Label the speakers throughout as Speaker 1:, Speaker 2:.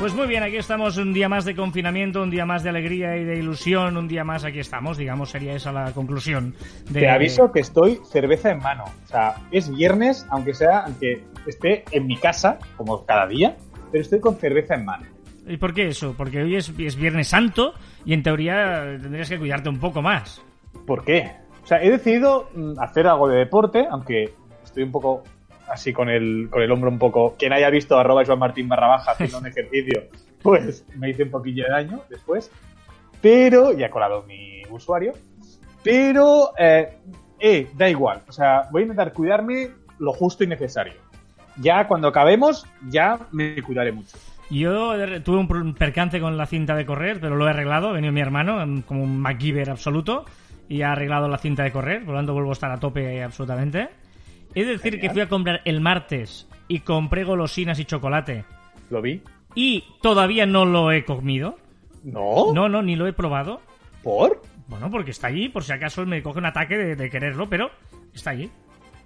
Speaker 1: Pues muy bien, aquí estamos un día más de confinamiento, un día más de alegría y de ilusión, un día más aquí estamos, digamos, sería esa la conclusión. De...
Speaker 2: Te aviso que estoy cerveza en mano. O sea, es viernes, aunque sea, aunque esté en mi casa, como cada día, pero estoy con cerveza en mano.
Speaker 1: ¿Y por qué eso? Porque hoy es, es Viernes Santo y en teoría tendrías que cuidarte un poco más.
Speaker 2: ¿Por qué? O sea, he decidido mm, hacer algo de deporte, aunque estoy un poco así con el, con el hombro un poco. Quien haya visto arroba Joan Martín barra baja haciendo un ejercicio, pues me hice un poquillo de daño después. Pero, ya he colado mi usuario. Pero, eh, eh, da igual. O sea, voy a intentar cuidarme lo justo y necesario. Ya cuando acabemos, ya me cuidaré mucho.
Speaker 1: Yo tuve un percance con la cinta de correr, pero lo he arreglado. Ha venido mi hermano, como un MacGyver absoluto, y ha arreglado la cinta de correr. Por lo tanto, vuelvo a estar a tope absolutamente. De decir que fui a comprar el martes y compré golosinas y chocolate.
Speaker 2: ¿Lo vi?
Speaker 1: Y todavía no lo he comido.
Speaker 2: ¿No?
Speaker 1: No, no, ni lo he probado.
Speaker 2: ¿Por?
Speaker 1: Bueno, porque está allí, por si acaso me coge un ataque de, de quererlo, pero está allí.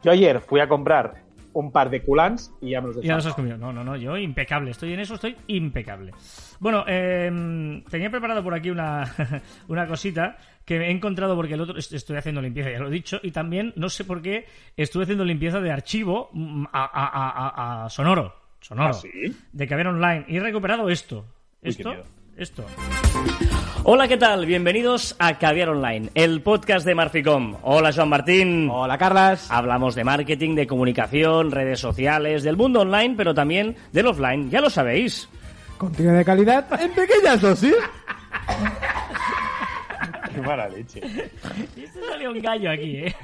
Speaker 2: Yo ayer fui a comprar un par de culans y ya me los he
Speaker 1: Ya los has comido. No, no, no, yo impecable. Estoy en eso, estoy impecable. Bueno, eh, tenía preparado por aquí una, una cosita que he encontrado porque el otro estoy haciendo limpieza, ya lo he dicho, y también no sé por qué estuve haciendo limpieza de archivo a, a, a, a Sonoro. Sonoro.
Speaker 2: ¿Ah, sí?
Speaker 1: De Caber Online. Y he recuperado esto. Esto. esto. Hola, ¿qué tal? Bienvenidos a Caviar Online, el podcast de Marficom. Hola, Joan Martín.
Speaker 2: Hola, Carlas.
Speaker 1: Hablamos de marketing, de comunicación, redes sociales, del mundo online, pero también del offline. Ya lo sabéis.
Speaker 3: Contenido de calidad en pequeñas dosis.
Speaker 2: Qué mala leche.
Speaker 1: Esto salió un gallo aquí, ¿eh?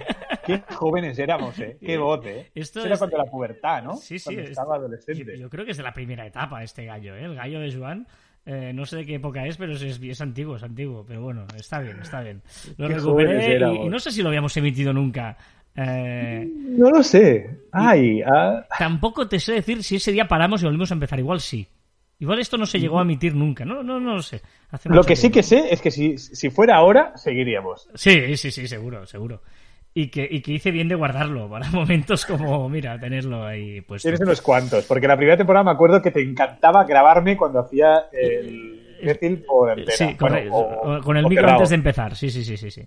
Speaker 2: Qué jóvenes éramos, ¿eh? Qué bote, ¿eh?
Speaker 1: Esto
Speaker 2: Eso era
Speaker 1: es-
Speaker 2: cuando la pubertad, ¿no?
Speaker 1: Sí, sí.
Speaker 2: Cuando
Speaker 1: es-
Speaker 2: estaba adolescente.
Speaker 1: Yo, yo creo que es de la primera etapa este gallo, ¿eh? El gallo de Joan. Eh, no sé de qué época es, pero es, es, antiguo, es antiguo. Pero bueno, está bien, está bien. Lo
Speaker 2: Qué
Speaker 1: recuperé
Speaker 2: jóvenes
Speaker 1: y,
Speaker 2: éramos.
Speaker 1: y no sé si lo habíamos emitido nunca. Eh,
Speaker 2: No lo sé. Ay, ah,
Speaker 1: tampoco te sé decir si ese día paramos y volvimos a empezar. Igual sí. Igual esto no se llegó a emitir nunca. No, no, no lo sé. Hace
Speaker 2: Lo que sí que sé es que si, si fuera ahora, seguiríamos.
Speaker 1: Sí, sí, sí, seguro, seguro. Y que, y que hice bien de guardarlo para momentos como, mira, tenerlo ahí.
Speaker 2: Tienes unos cuantos, porque la primera temporada me acuerdo que te encantaba grabarme cuando hacía el imbécil por entera.
Speaker 1: Sí,
Speaker 2: Bueno,
Speaker 1: correcto.
Speaker 2: o-
Speaker 1: con el micro
Speaker 2: cerrado.
Speaker 1: antes de empezar. Sí, sí, sí, sí, sí.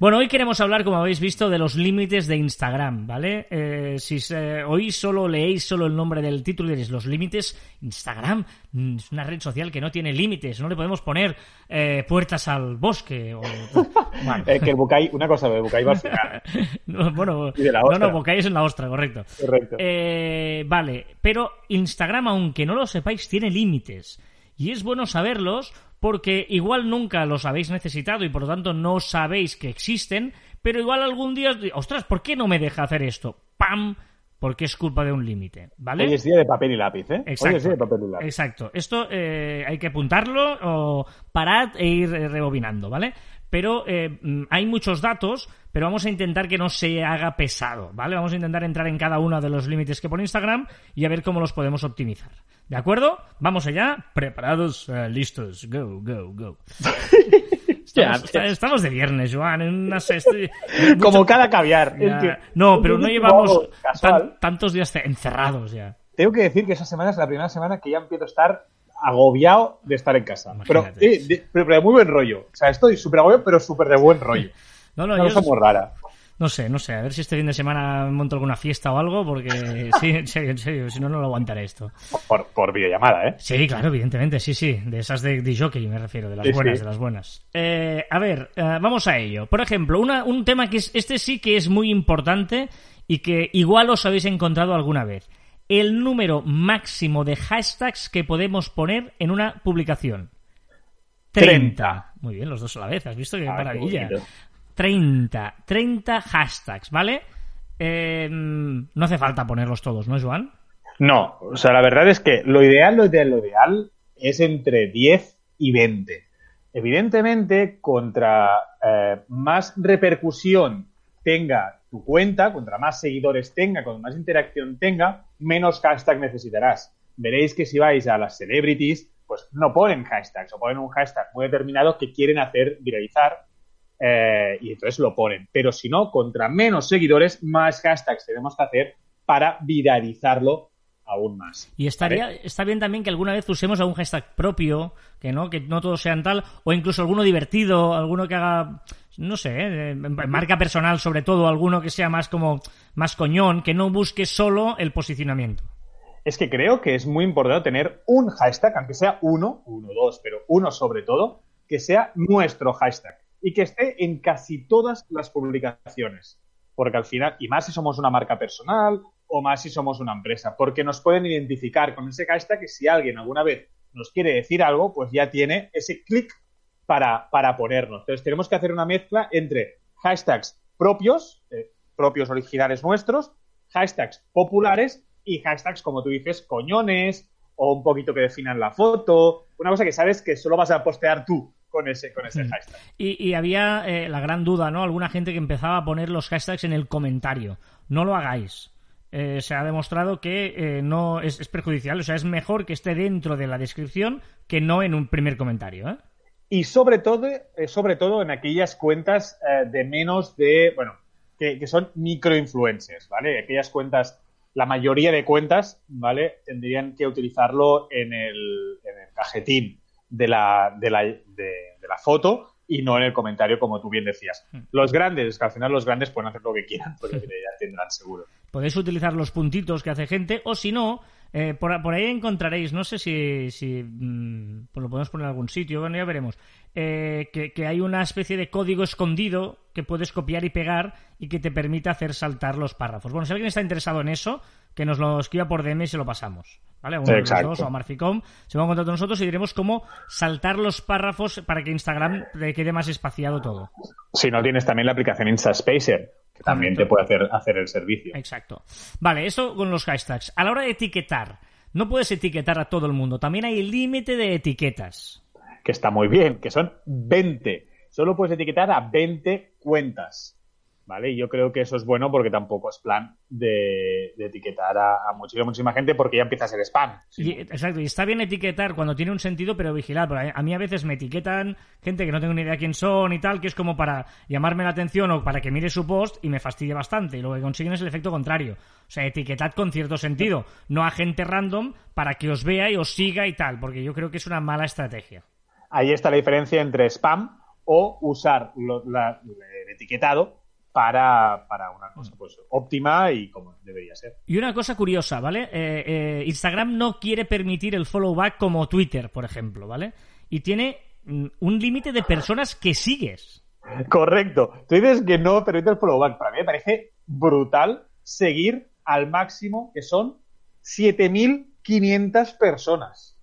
Speaker 1: Bueno, hoy queremos hablar, como habéis visto, de los límites de Instagram, ¿vale? Eh, si hoy solo leéis solo el nombre del título y diréis, los límites, Instagram mm, es una red social que no tiene límites, no le podemos poner eh, puertas al bosque. O, bueno,
Speaker 2: que el Bucay, una cosa, el Bucay va final.
Speaker 1: no, bueno,
Speaker 2: y de la
Speaker 1: no, no, es en la ostra, correcto.
Speaker 2: Correcto.
Speaker 1: Eh, vale, pero Instagram, aunque no lo sepáis, tiene límites. Y es bueno saberlos porque igual nunca los habéis necesitado y por lo tanto no sabéis que existen, pero igual algún día os di- ostras, ¿por qué no me deja hacer esto? ¡Pam! Porque es culpa de un límite, ¿vale?
Speaker 2: Hoy es día de papel y lápiz, ¿eh?
Speaker 1: Exacto.
Speaker 2: Hoy es día de papel y lápiz.
Speaker 1: Exacto. Esto eh, hay que apuntarlo o parad e ir eh, rebobinando, ¿vale? Pero eh, mm, hay muchos datos, pero vamos a intentar que no se haga pesado, ¿vale? Vamos a intentar entrar en cada uno de los límites que pone Instagram y a ver cómo los podemos optimizar. ¿De acuerdo? Vamos allá. Preparados, eh, listos. Go, go, go. Estamos, esta- estamos de viernes, Joan. En una sexta-
Speaker 2: Como cada caviar.
Speaker 1: Ya. No, pero no llevamos tan- tantos días encerrados ya.
Speaker 2: Tengo que decir que esa semana es la primera semana que ya empiezo a estar agobiado de estar en casa. Pero, eh, de, pero, pero de muy buen rollo. O sea, estoy súper agobiado, pero súper de buen rollo.
Speaker 1: No, no,
Speaker 2: Una cosa muy rara.
Speaker 1: No sé, no sé, a ver si este fin de semana monto alguna fiesta o algo, porque sí, en serio, en serio, si no, no lo aguantaré esto.
Speaker 2: Por, por videollamada, ¿eh?
Speaker 1: Sí, claro, evidentemente, sí, sí, de esas de, de jockey me refiero, de las
Speaker 2: Sí,
Speaker 1: buenas,
Speaker 2: sí.
Speaker 1: de las buenas. Eh, a ver, eh, vamos a ello. Por ejemplo, una- un tema que es, este sí que es muy importante y que igual os habéis encontrado alguna vez. El número máximo de hashtags que podemos poner en una publicación.
Speaker 2: 30.
Speaker 1: Muy bien, los dos a la vez, ¿has visto? Qué
Speaker 2: Ah, qué
Speaker 1: maravilla.
Speaker 2: bonito.
Speaker 1: 30, 30 hashtags, ¿vale? Eh, no hace falta ponerlos todos, ¿no, Joan?
Speaker 2: No, o sea, la verdad es que lo ideal, lo ideal, lo ideal es entre 10 y 20. Evidentemente, contra eh, más repercusión tenga tu cuenta, contra más seguidores tenga, contra más interacción tenga, menos hashtag necesitarás. Veréis que si vais a las celebrities, pues no ponen hashtags o ponen un hashtag muy determinado que quieren hacer viralizar eh, y entonces lo ponen. Pero si no, contra menos seguidores, más hashtags tenemos que hacer para viralizarlo aún más.
Speaker 1: Y estaría, está bien también que alguna vez usemos algún hashtag propio, que no, que no todos sean tal, o incluso alguno divertido, alguno que haga, no sé, eh, marca personal sobre todo, alguno que sea más como, más coñón, que no busque solo el posicionamiento.
Speaker 2: Es que creo que es muy importante tener un hashtag, aunque sea uno, uno, dos, pero uno sobre todo, que sea nuestro hashtag y que esté en casi todas las publicaciones. Porque al final, y más si somos una marca personal o más si somos una empresa, porque nos pueden identificar con ese hashtag que si alguien alguna vez nos quiere decir algo, pues ya tiene ese clic para, para ponernos. Entonces tenemos que hacer una mezcla entre hashtags propios, eh, propios originales nuestros, hashtags populares y hashtags, como tú dices, coñones o un poquito que definan la foto, una cosa que sabes que solo vas a postear tú con ese, con ese mm. hashtag.
Speaker 1: Y, había eh, la gran duda, ¿no? Alguna gente que empezaba a poner los hashtags en el comentario. No lo hagáis. Eh, se ha demostrado que eh, no es, perjudicial, o sea, es mejor que esté dentro de la descripción que no en un primer comentario. ¿Eh?
Speaker 2: Y sobre todo, sobre todo en aquellas cuentas de menos de, bueno, que, son microinfluencers, ¿vale? Aquellas cuentas, la mayoría de cuentas, ¿vale? Tendrían que utilizarlo en el, en el cajetín de la, de la, de la foto y no en el comentario, como tú bien decías. Hmm. Los grandes, que al final los grandes pueden hacer lo que quieran, porque ya tendrán seguro.
Speaker 1: Podéis utilizar los puntitos que hace gente, o si no, eh, por, ahí encontraréis, no sé si, si mm, pues lo podemos poner en algún sitio, bueno, ya veremos, eh, que, hay una especie de código escondido que puedes copiar y pegar y que te permite hacer saltar los párrafos. Bueno, si alguien está interesado en eso, que nos lo escriba por DM y se lo pasamos. ¿Vale? A uno de o a Marficom se va a encontrar con nosotros y diremos cómo saltar los párrafos para que Instagram quede más espaciado todo.
Speaker 2: Si no tienes también la aplicación InstaSpacer, que también te puede hacer, hacer el servicio.
Speaker 1: Exacto. Vale, eso con los hashtags. A la hora de etiquetar, no puedes etiquetar a todo el mundo. También hay límite de etiquetas.
Speaker 2: Que está muy bien, que son 20. Solo puedes etiquetar a 20 cuentas. ¿Vale? Y yo creo que eso es bueno porque tampoco es plan de, etiquetar a, muchísima, muchísima gente porque ya empieza a ser spam.
Speaker 1: exacto, y está bien etiquetar cuando tiene un sentido, pero vigilar. a mí a veces me etiquetan gente que no tengo ni idea quién son y tal, que es como para llamarme la atención o para que mire su post y me fastidia bastante. Y lo que consiguen es el efecto contrario. O sea, etiquetad con cierto sentido, no a gente random para que os vea y os siga y tal, porque yo creo que es una mala estrategia.
Speaker 2: Ahí está la diferencia entre spam o usar el etiquetado para, para una cosa pues óptima y como debería ser.
Speaker 1: Y una cosa curiosa, ¿vale? Eh, eh, Instagram no quiere permitir el follow back como Twitter, por ejemplo, ¿vale? Y tiene mm, un límite de personas que sigues.
Speaker 2: Correcto. Tú dices que no permite el follow back. Para mí me parece brutal seguir al máximo, que son 7.500 personas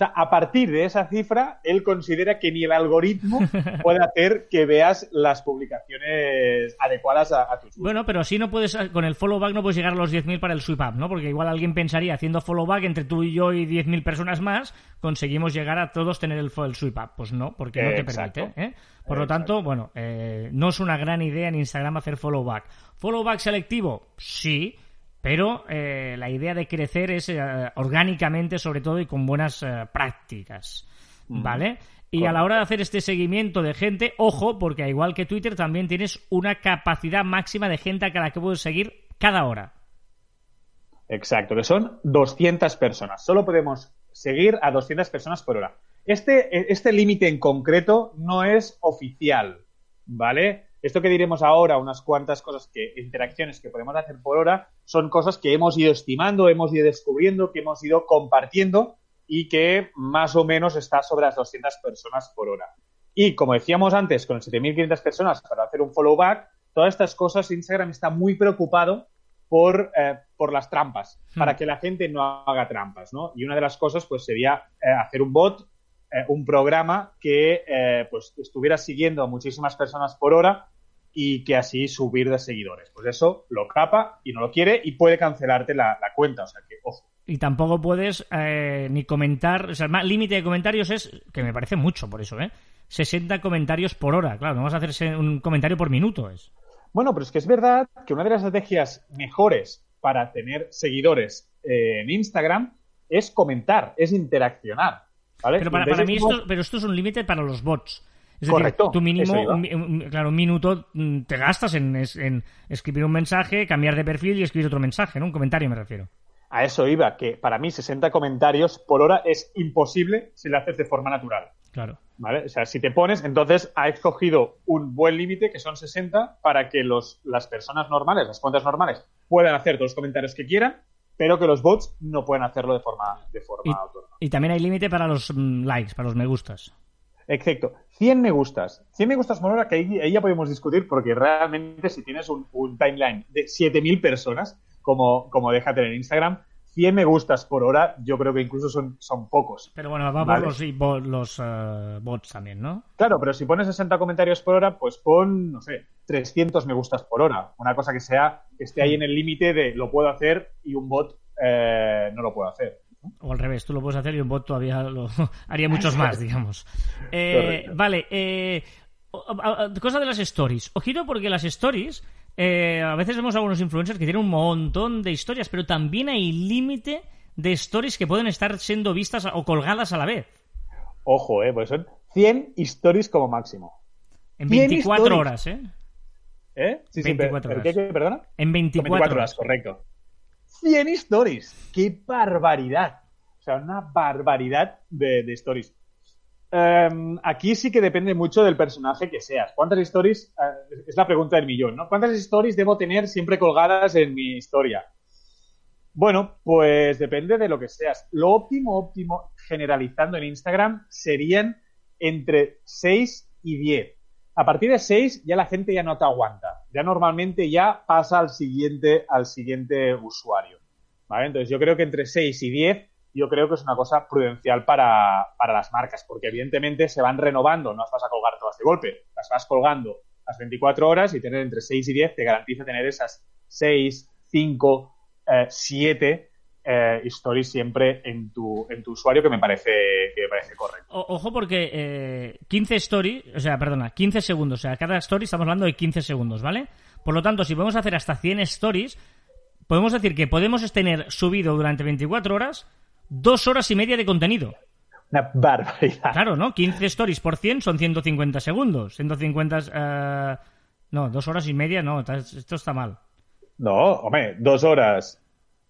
Speaker 2: sea, a partir de esa cifra, él considera que ni el algoritmo puede hacer que veas las publicaciones adecuadas a, tus
Speaker 1: Bueno, pero si no puedes, con el follow back no puedes llegar a los 10.000 para el sweep up, ¿no? Porque igual alguien pensaría, haciendo follow back entre tú y yo y 10.000 personas más, conseguimos llegar a todos tener el, el sweep up. Pues no, porque no te permite, ¿eh? Por lo tanto, bueno, eh, no es una gran idea en Instagram hacer follow back. ¿Follow back selectivo? Sí pero eh, la idea de crecer es eh, orgánicamente, sobre todo, y con buenas eh, prácticas. ¿Vale? Y a la hora de hacer este seguimiento de gente, ojo, porque igual que Twitter, también tienes una capacidad máxima de gente a la que puedes seguir cada hora.
Speaker 2: Exacto, que son 200 personas. Solo podemos seguir a 200 personas por hora. Este, este límite en concreto no es oficial, ¿vale? Esto que diremos ahora, unas cuantas cosas que, interacciones que podemos hacer por hora, son cosas que hemos ido estimando, hemos ido descubriendo, que hemos ido compartiendo y que más o menos está sobre las 200 personas por hora. Y como decíamos antes, con 7.500 personas para hacer un follow back, todas estas cosas Instagram está muy preocupado por, eh, por las trampas, hmm. para que la gente no haga trampas, ¿no? Y una de las cosas, pues, sería eh, hacer un bot eh, un programa que eh, pues estuviera siguiendo a muchísimas personas por hora y que así subir de seguidores. Pues eso lo capa y no lo quiere y puede cancelarte la, cuenta. O sea que, ojo.
Speaker 1: Y tampoco puedes eh, ni comentar, o sea, el más límite de comentarios es, que me parece mucho por eso, ¿eh? 60 comentarios por hora. Claro, no vas a hacer un comentario por minuto. Es.
Speaker 2: Bueno, pero es que es verdad que una de las estrategias mejores para tener seguidores eh, en Instagram es comentar, es interaccionar. ¿vale?
Speaker 1: Pero para, para mí esto, pero esto es un límite para los bots. Es
Speaker 2: Correcto,
Speaker 1: decir, tú mínimo, un, un- claro, un minuto mm, te gastas en escribir un mensaje, cambiar de perfil y escribir otro mensaje, ¿no? Un comentario me refiero.
Speaker 2: A eso iba, que para mí 60 comentarios por hora es imposible si lo haces de forma natural.
Speaker 1: Claro.
Speaker 2: ¿Vale? O sea, si te pones, entonces ha escogido un buen límite, que son 60, para que los, las personas normales, las cuentas normales, puedan hacer todos los comentarios que quieran, pero que los bots no pueden hacerlo de forma, de forma
Speaker 1: Y,
Speaker 2: autónoma.
Speaker 1: y también hay límite para los mm, likes, para los me gustas.
Speaker 2: Exacto. 100 me gustas. 100 me gustas por hora, que ahí, ahí ya podemos discutir, porque realmente si tienes un, un timeline de 7.000 personas, como, como déjate en Instagram, 100 me gustas por hora, yo creo que incluso son, son pocos.
Speaker 1: Pero bueno, va por
Speaker 2: Vale.
Speaker 1: los, bo- los eh, bots también, ¿no?
Speaker 2: Claro, pero si pones 60 comentarios por hora, pues pon, no sé, 300 me gustas por hora. Una cosa que sea, que esté ahí en el límite de lo puedo hacer y un bot eh, no lo puede hacer.
Speaker 1: O al revés, tú lo puedes hacer y un bot todavía lo haría muchos más, digamos. Eh, vale, eh, a- a- cosa de las stories. Ojito porque las stories, eh, a veces vemos algunos influencers que tienen un montón de historias, pero también hay límite de stories que pueden estar siendo vistas o colgadas a la vez.
Speaker 2: Ojo, eh, pues son 100 stories como máximo.
Speaker 1: En
Speaker 2: 100
Speaker 1: 24
Speaker 2: stories.
Speaker 1: horas, ¿eh?
Speaker 2: ¿Eh? Sí, sí,
Speaker 1: 24
Speaker 2: pero-
Speaker 1: horas.
Speaker 2: ¿qué- qué, perdona?
Speaker 1: En 24,
Speaker 2: 24
Speaker 1: horas.
Speaker 2: horas, correcto. 100 stories. ¡Qué barbaridad! O sea, una barbaridad de, stories. Em, aquí sí que depende mucho del personaje que seas. ¿Cuántas stories? eh, es la pregunta del millón, ¿no? ¿Cuántas stories debo tener siempre colgadas en mi historia? Bueno, pues depende de lo que seas. Lo óptimo, óptimo, generalizando en Instagram, serían entre 6 y 10. A partir de 6 ya la gente ya no te aguanta. Ya normalmente ya pasa al siguiente, al siguiente usuario. ¿Vale? Entonces yo creo que entre 6 y 10 yo creo que es una cosa prudencial para, para las marcas, porque evidentemente se van renovando, no las vas a colgar todas de golpe, las vas colgando las 24 horas y tener entre 6 y 10 te garantiza tener esas 6, 5, 7 eh, stories siempre en tu, en tu usuario que me parece, que me parece correcto.
Speaker 1: O- ojo porque eh, 15 stories, o sea, perdona, 15 segundos, o sea, cada story estamos hablando de 15 segundos, ¿vale? Por lo tanto, si podemos hacer hasta 100 stories, podemos decir que podemos tener subido durante 24 horas dos horas y media de contenido.
Speaker 2: Una barbaridad.
Speaker 1: Claro, ¿no? 15 stories por 100 son 150 segundos. 150... eh, no, dos horas y media, no, esto está mal.
Speaker 2: No, hombre, dos horas.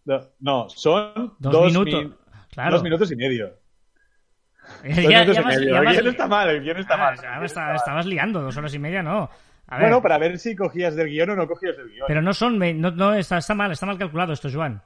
Speaker 2: No, son
Speaker 1: Dos
Speaker 2: dos,
Speaker 1: minutos.
Speaker 2: mi-
Speaker 1: Claro.
Speaker 2: dos minutos y medio.
Speaker 1: Ya-
Speaker 2: Dos
Speaker 1: ya
Speaker 2: minutos y
Speaker 1: vas-
Speaker 2: medio.
Speaker 1: ya
Speaker 2: El guion está mal, el guion está
Speaker 1: Ah,
Speaker 2: mal.
Speaker 1: ya me está- estabas liando, dos horas y media, no. A ver,
Speaker 2: Bueno, para ver si cogías del guion o no cogías del guion.
Speaker 1: pero no son... No, no, está, está mal, está mal calculado esto, Joan.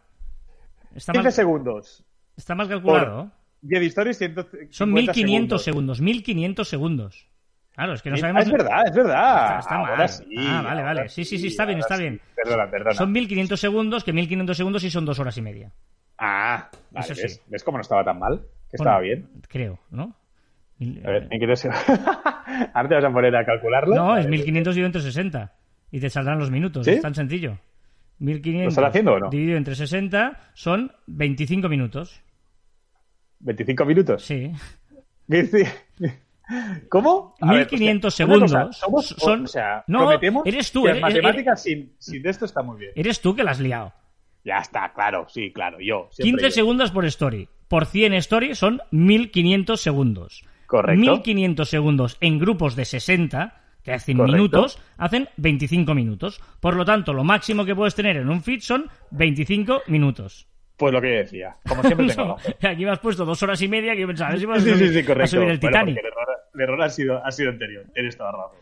Speaker 1: Está
Speaker 2: 15
Speaker 1: mal,
Speaker 2: segundos.
Speaker 1: está mal calculado.
Speaker 2: 10 stories, 150
Speaker 1: Son 1500
Speaker 2: segundos.
Speaker 1: segundos. 1500 segundos. Claro, es que no
Speaker 2: Ah,
Speaker 1: sabemos...
Speaker 2: Es verdad, es verdad.
Speaker 1: Está, está
Speaker 2: Ahora
Speaker 1: mal.
Speaker 2: sí,
Speaker 1: ah, vale,
Speaker 2: ahora
Speaker 1: vale. Sí, sí, sí, está bien, está
Speaker 2: sí.
Speaker 1: bien.
Speaker 2: Perdona, perdona.
Speaker 1: Son 1500 segundos, que 1500 segundos sí son dos horas y media.
Speaker 2: Ah, vale,
Speaker 1: Eso sí.
Speaker 2: ¿ves? ¿Ves cómo no estaba tan mal? Que
Speaker 1: Bueno,
Speaker 2: estaba bien.
Speaker 1: Creo, ¿no?
Speaker 2: A ver, ¿en qué te... Ahora te vas a poner a calcularlo.
Speaker 1: No, es
Speaker 2: A ver.
Speaker 1: 1500 dividido entre 60. Y te saldrán los minutos.
Speaker 2: ¿Sí?
Speaker 1: Es tan sencillo. 1500
Speaker 2: ¿Lo estás haciendo o no?
Speaker 1: dividido entre 60 son 25 minutos.
Speaker 2: 25 minutos.
Speaker 1: Sí.
Speaker 2: ¿Cómo? A ver,
Speaker 1: 1500
Speaker 2: hostia, una cosa,
Speaker 1: segundos
Speaker 2: somos,
Speaker 1: son-
Speaker 2: O sea,
Speaker 1: No, eres tú,
Speaker 2: que
Speaker 1: eres-
Speaker 2: las matemáticas sin, sin de esto está muy bien.
Speaker 1: Eres tú que la has liado.
Speaker 2: Ya está, claro, sí, claro, yo.
Speaker 1: 15
Speaker 2: siempre yo.
Speaker 1: segundos por story. Por 100 story son 1500 segundos.
Speaker 2: Correcto.
Speaker 1: 1500 segundos en grupos de 60, que hacen
Speaker 2: Correcto.
Speaker 1: minutos, hacen 25 minutos. Por lo tanto, lo máximo que puedes tener en un feed son 25 minutos.
Speaker 2: Pues lo que yo decía. Como siempre tengo
Speaker 1: No, aquí me has puesto dos horas y media que yo pensaba, a ver si vas a subir,
Speaker 2: sí, sí, correcto.
Speaker 1: subir el
Speaker 2: Bueno,
Speaker 1: Titanic.
Speaker 2: el error, el error ha, sido, ha sido anterior. Tienes toda razón.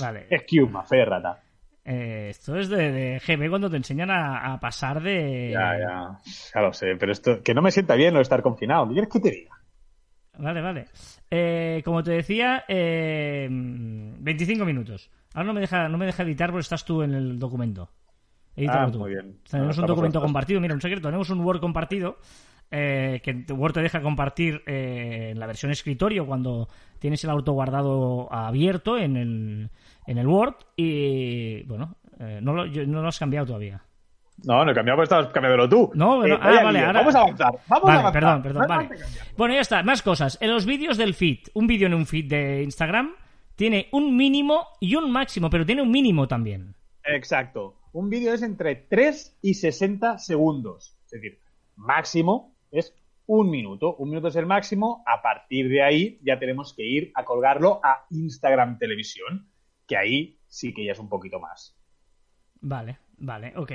Speaker 1: Vale.
Speaker 2: Excuse me, fe de rata.
Speaker 1: Eh, esto es de, de GB cuando te enseñan a, a pasar de...
Speaker 2: Ya, ya. Ya lo sé, pero esto. Que no me sienta bien lo de estar confinado. ¿Qué quieres que te diga?
Speaker 1: Vale, vale. Eh, como te decía, eh, 25 minutos. Ahora no me deja, no me deja editar porque estás tú en el documento. Edítalo
Speaker 2: Ah,
Speaker 1: tú.
Speaker 2: muy bien.
Speaker 1: Tenemos
Speaker 2: Ah,
Speaker 1: un documento compartido. Mira, un secreto. Tenemos un Word compartido. eh, que Word te deja compartir eh, en la versión escritorio cuando tienes el auto guardado abierto en el, en el Word. Y bueno, eh, no, lo, yo- no lo has cambiado todavía.
Speaker 2: No, no he cambiado, pues estabas cambiándolo tú.
Speaker 1: No,
Speaker 2: Eh,
Speaker 1: ah, vale, ahora-
Speaker 2: Vamos a avanzar. Vamos
Speaker 1: Vale,
Speaker 2: a avanzar.
Speaker 1: perdón, perdón,
Speaker 2: No
Speaker 1: vale. Bueno, ya está, más cosas. En los vídeos del feed, un vídeo en un feed de Instagram tiene un mínimo y un máximo, pero tiene un mínimo también.
Speaker 2: Exacto. Un vídeo es entre 3 y 60 segundos. Es decir, máximo es un minuto. Un minuto es el máximo. A partir de ahí ya tenemos que ir a colgarlo a Instagram Televisión, que ahí sí que ya es un poquito más.
Speaker 1: Vale, vale, ok.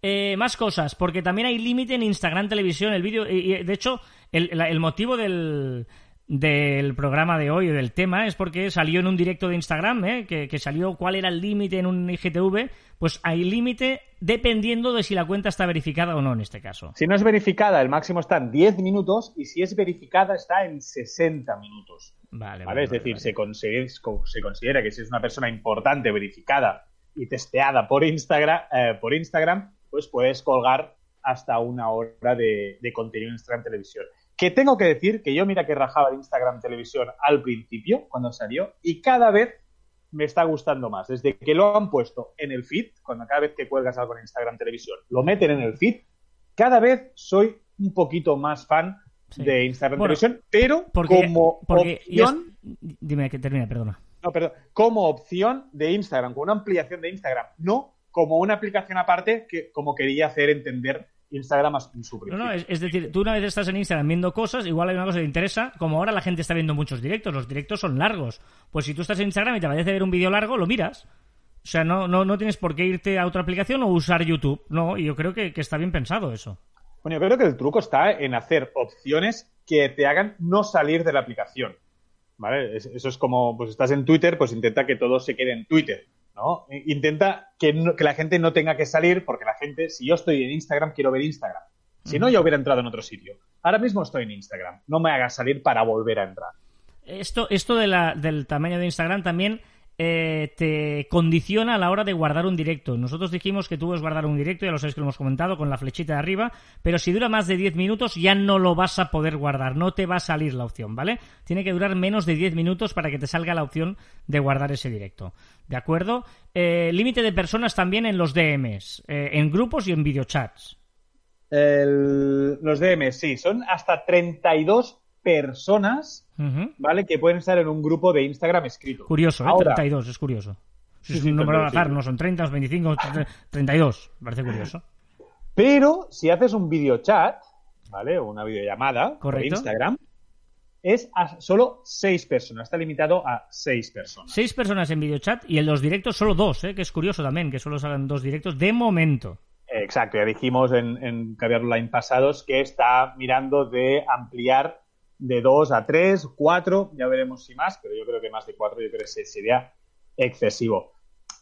Speaker 1: Eh, más cosas, porque también hay límite en Instagram Televisión, el vídeo, de hecho, el motivo del, del programa de hoy, del tema, es porque salió en un directo de Instagram, ¿eh? que, que salió cuál era el límite en un IGTV, pues hay límite dependiendo de si la cuenta está verificada o no en este caso.
Speaker 2: Si no es verificada, el máximo está en 10 minutos y si es verificada está en 60 minutos.
Speaker 1: Vale,
Speaker 2: ¿vale?
Speaker 1: vale,
Speaker 2: es decir,
Speaker 1: vale.
Speaker 2: Se, considera, se considera que si es una persona importante, verificada y testeada por Instagram, eh, por Instagram pues puedes colgar hasta una hora de, de contenido en Instagram Televisión. Que tengo que decir que yo mira que rajaba de Instagram Televisión al principio, cuando salió, y cada vez me está gustando más. Desde que lo han puesto en el feed, cuando cada vez que cuelgas algo en Instagram Televisión, lo meten en el feed, cada vez soy un poquito más fan
Speaker 1: Sí.
Speaker 2: de Instagram
Speaker 1: Bueno,
Speaker 2: Televisión, pero
Speaker 1: Porque,
Speaker 2: como
Speaker 1: porque ya es-
Speaker 2: opción...
Speaker 1: Dime que termina, perdona.
Speaker 2: No, perdón. Como opción de Instagram, como una ampliación de Instagram, no como una aplicación aparte que como quería hacer entender Instagram en su
Speaker 1: No,
Speaker 2: principio.
Speaker 1: no, es, es decir, tú una vez estás en Instagram viendo cosas, igual hay una cosa que te interesa, como ahora la gente está viendo muchos directos, los directos son largos. Pues si tú estás en Instagram y te apetece ver un vídeo largo, lo miras. O sea, no, no, no tienes por qué irte a otra aplicación o usar YouTube. No, y yo creo que, que está bien pensado eso.
Speaker 2: Bueno, yo creo que el truco está en hacer opciones que te hagan no salir de la aplicación. ¿Vale? Es- Eso es como, pues estás en Twitter, pues intenta que todo se quede en Twitter. ¿No? Intenta que, no- que la gente no tenga que salir, porque la gente, si yo estoy en Instagram, quiero ver Instagram. Si no, ya hubiera entrado en otro sitio. Ahora mismo estoy en Instagram. No me hagas salir para volver a entrar.
Speaker 1: Esto, esto de la- del tamaño de Instagram también eh, te condiciona a la hora de guardar un directo. Nosotros dijimos que tú puedes guardar un directo, ya lo sabéis que lo hemos comentado, con la flechita de arriba, pero si dura más de 10 minutos ya no lo vas a poder guardar, no te va a salir la opción, ¿vale? Tiene que durar menos de 10 minutos para que te salga la opción de guardar ese directo. ¿De acuerdo? Eh, límite de personas también en los DMs, eh, en grupos y en videochats.
Speaker 2: El- los DMs, sí, son hasta 32 personas, ¿vale? Que pueden estar en un grupo de Instagram escrito.
Speaker 1: Curioso, ¿eh?
Speaker 2: Ahora,
Speaker 1: 32, es curioso. Si
Speaker 2: Sí,
Speaker 1: es
Speaker 2: sí,
Speaker 1: un número al
Speaker 2: 32,
Speaker 1: azar, no son 30, son 25, 32. Parece curioso.
Speaker 2: Pero si haces un videochat, ¿vale? O una videollamada por. Instagram, es a solo 6 personas. Está limitado a 6 personas.
Speaker 1: Seis personas en videochat y en los directos solo dos, ¿eh? que es curioso también, que solo salgan dos directos de momento.
Speaker 2: Exacto, ya dijimos en, en Caviar Online pasados que está mirando de ampliar de 2 a 3, 4, ya veremos si más, pero yo creo que más de 4 yo creo que se- sería excesivo.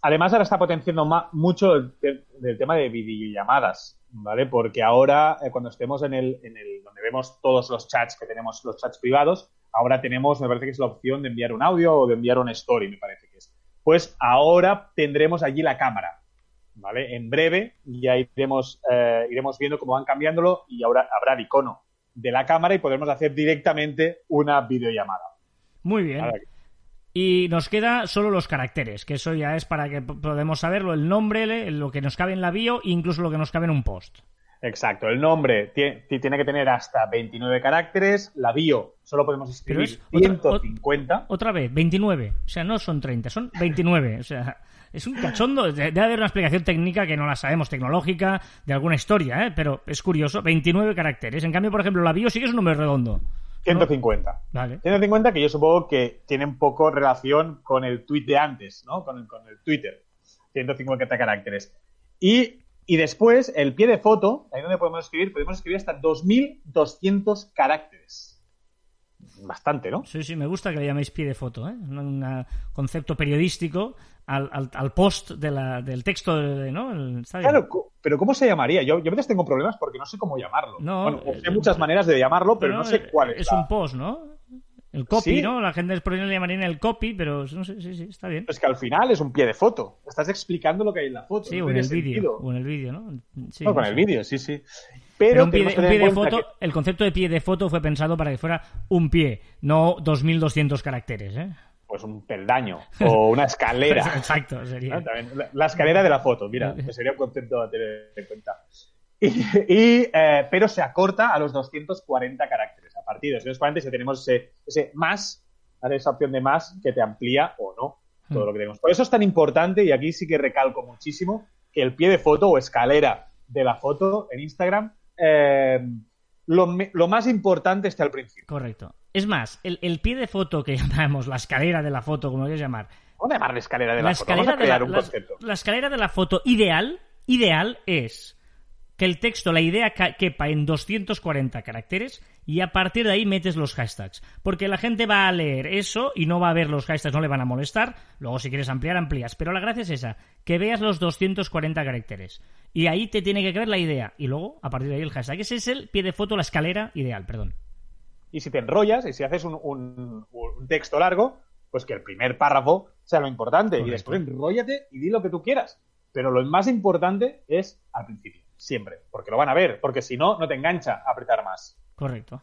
Speaker 2: Además, ahora está potenciando mucho el, te- el tema de videollamadas, ¿vale? Porque ahora, eh, cuando estemos en el, en el donde vemos todos los chats que tenemos, los chats privados, ahora tenemos, me parece que es la opción de enviar un audio o de enviar una story, me parece que es. Pues ahora tendremos allí la cámara, ¿vale? En breve ya iremos, eh, iremos viendo cómo van cambiándolo y ahora habrá el icono de la cámara y podremos hacer directamente una videollamada.
Speaker 1: Muy bien. Y nos queda solo los caracteres, que eso ya es para que p- podamos saberlo, el nombre, lo que nos cabe en la bio e incluso lo que nos cabe en un post.
Speaker 2: Exacto, el nombre tie- ti- tiene que tener hasta 29 caracteres, la bio solo podemos escribir
Speaker 1: es otra-
Speaker 2: 150.
Speaker 1: Otra vez, 29. O sea, no son 30, son 29. O sea, es un cachondo. De- Debe haber una explicación técnica que no la sabemos, tecnológica, de alguna historia, ¿eh? Pero es curioso, 29 caracteres. En cambio, por ejemplo, la bio sí que es un número redondo.
Speaker 2: 150.
Speaker 1: Vale.
Speaker 2: 150 que yo supongo que tiene un poco relación con el tweet de antes, ¿no? Con el, con el Twitter. 150 caracteres. Y, y después, el pie de foto, ahí donde podemos escribir, podemos escribir hasta 2200 caracteres. Bastante, ¿no?
Speaker 1: Sí, sí, me gusta que le llaméis pie de foto, ¿eh? Un un concepto periodístico al, al, al post de la, del texto, de- ¿no? El-.
Speaker 2: Claro, pero ¿cómo se llamaría? Yo, yo a veces tengo problemas porque no sé cómo llamarlo.
Speaker 1: No,
Speaker 2: bueno, sé
Speaker 1: eh,
Speaker 2: muchas maneras de llamarlo, pero
Speaker 1: No,
Speaker 2: no sé cuál es.
Speaker 1: Es
Speaker 2: la-
Speaker 1: un post, ¿no? El copy,
Speaker 2: Sí.
Speaker 1: ¿no? La gente después le llamaría el copy, pero no sé, sí, sí, está bien.
Speaker 2: Es que al final es un pie de foto. Estás explicando lo que hay en la foto.
Speaker 1: Sí,
Speaker 2: no
Speaker 1: o en el vídeo.
Speaker 2: sentido.
Speaker 1: O en el vídeo, ¿no? Sí,
Speaker 2: No, con el vídeo, sí, sí.
Speaker 1: Pero
Speaker 2: Pero,
Speaker 1: un pie, de, un pie foto, el concepto de pie de foto fue pensado para que fuera un pie, no 2200 caracteres, ¿eh?
Speaker 2: pues un peldaño o una escalera.
Speaker 1: Exacto, sería.
Speaker 2: la, la escalera de la foto, mira, que sería un concepto a tener en cuenta. Y, y, eh, pero se acorta a los 240 caracteres. A partir de 240 si tenemos ese, ese más, esa opción de más que te amplía o no todo lo que tenemos. Por eso es tan importante, y aquí sí que recalco muchísimo, que el pie de foto o escalera de la foto en Instagram, eh, lo, más importante está al principio.
Speaker 1: Correcto. Es más, el, el pie de foto que llamamos, la escalera de la foto, como lo quieras llamar,
Speaker 2: Vamos a escalera de la,
Speaker 1: la
Speaker 2: foto. Vamos
Speaker 1: escalera,
Speaker 2: a
Speaker 1: de la,
Speaker 2: un
Speaker 1: la-
Speaker 2: concepto.
Speaker 1: la escalera de la foto ideal, ideal es que el texto, la idea quepa en 240 caracteres y a partir de ahí metes los hashtags. Porque la gente va a leer eso y no va a ver los hashtags, no le van a molestar. Luego, si quieres ampliar, amplías. Pero la gracia es esa, que veas los 240 caracteres. Y ahí te tiene que caber la idea. Y luego, a partir de ahí, el hashtag. Ese es el pie de foto, la escalera ideal, perdón.
Speaker 2: Y si te enrollas y si haces un, un- un texto largo, pues que el primer párrafo sea lo importante.
Speaker 1: Correcto.
Speaker 2: Y después enróllate y di lo que tú quieras. Pero lo más importante es al principio, siempre. Porque lo van a ver. Porque si no, no te engancha a apretar más.
Speaker 1: Correcto.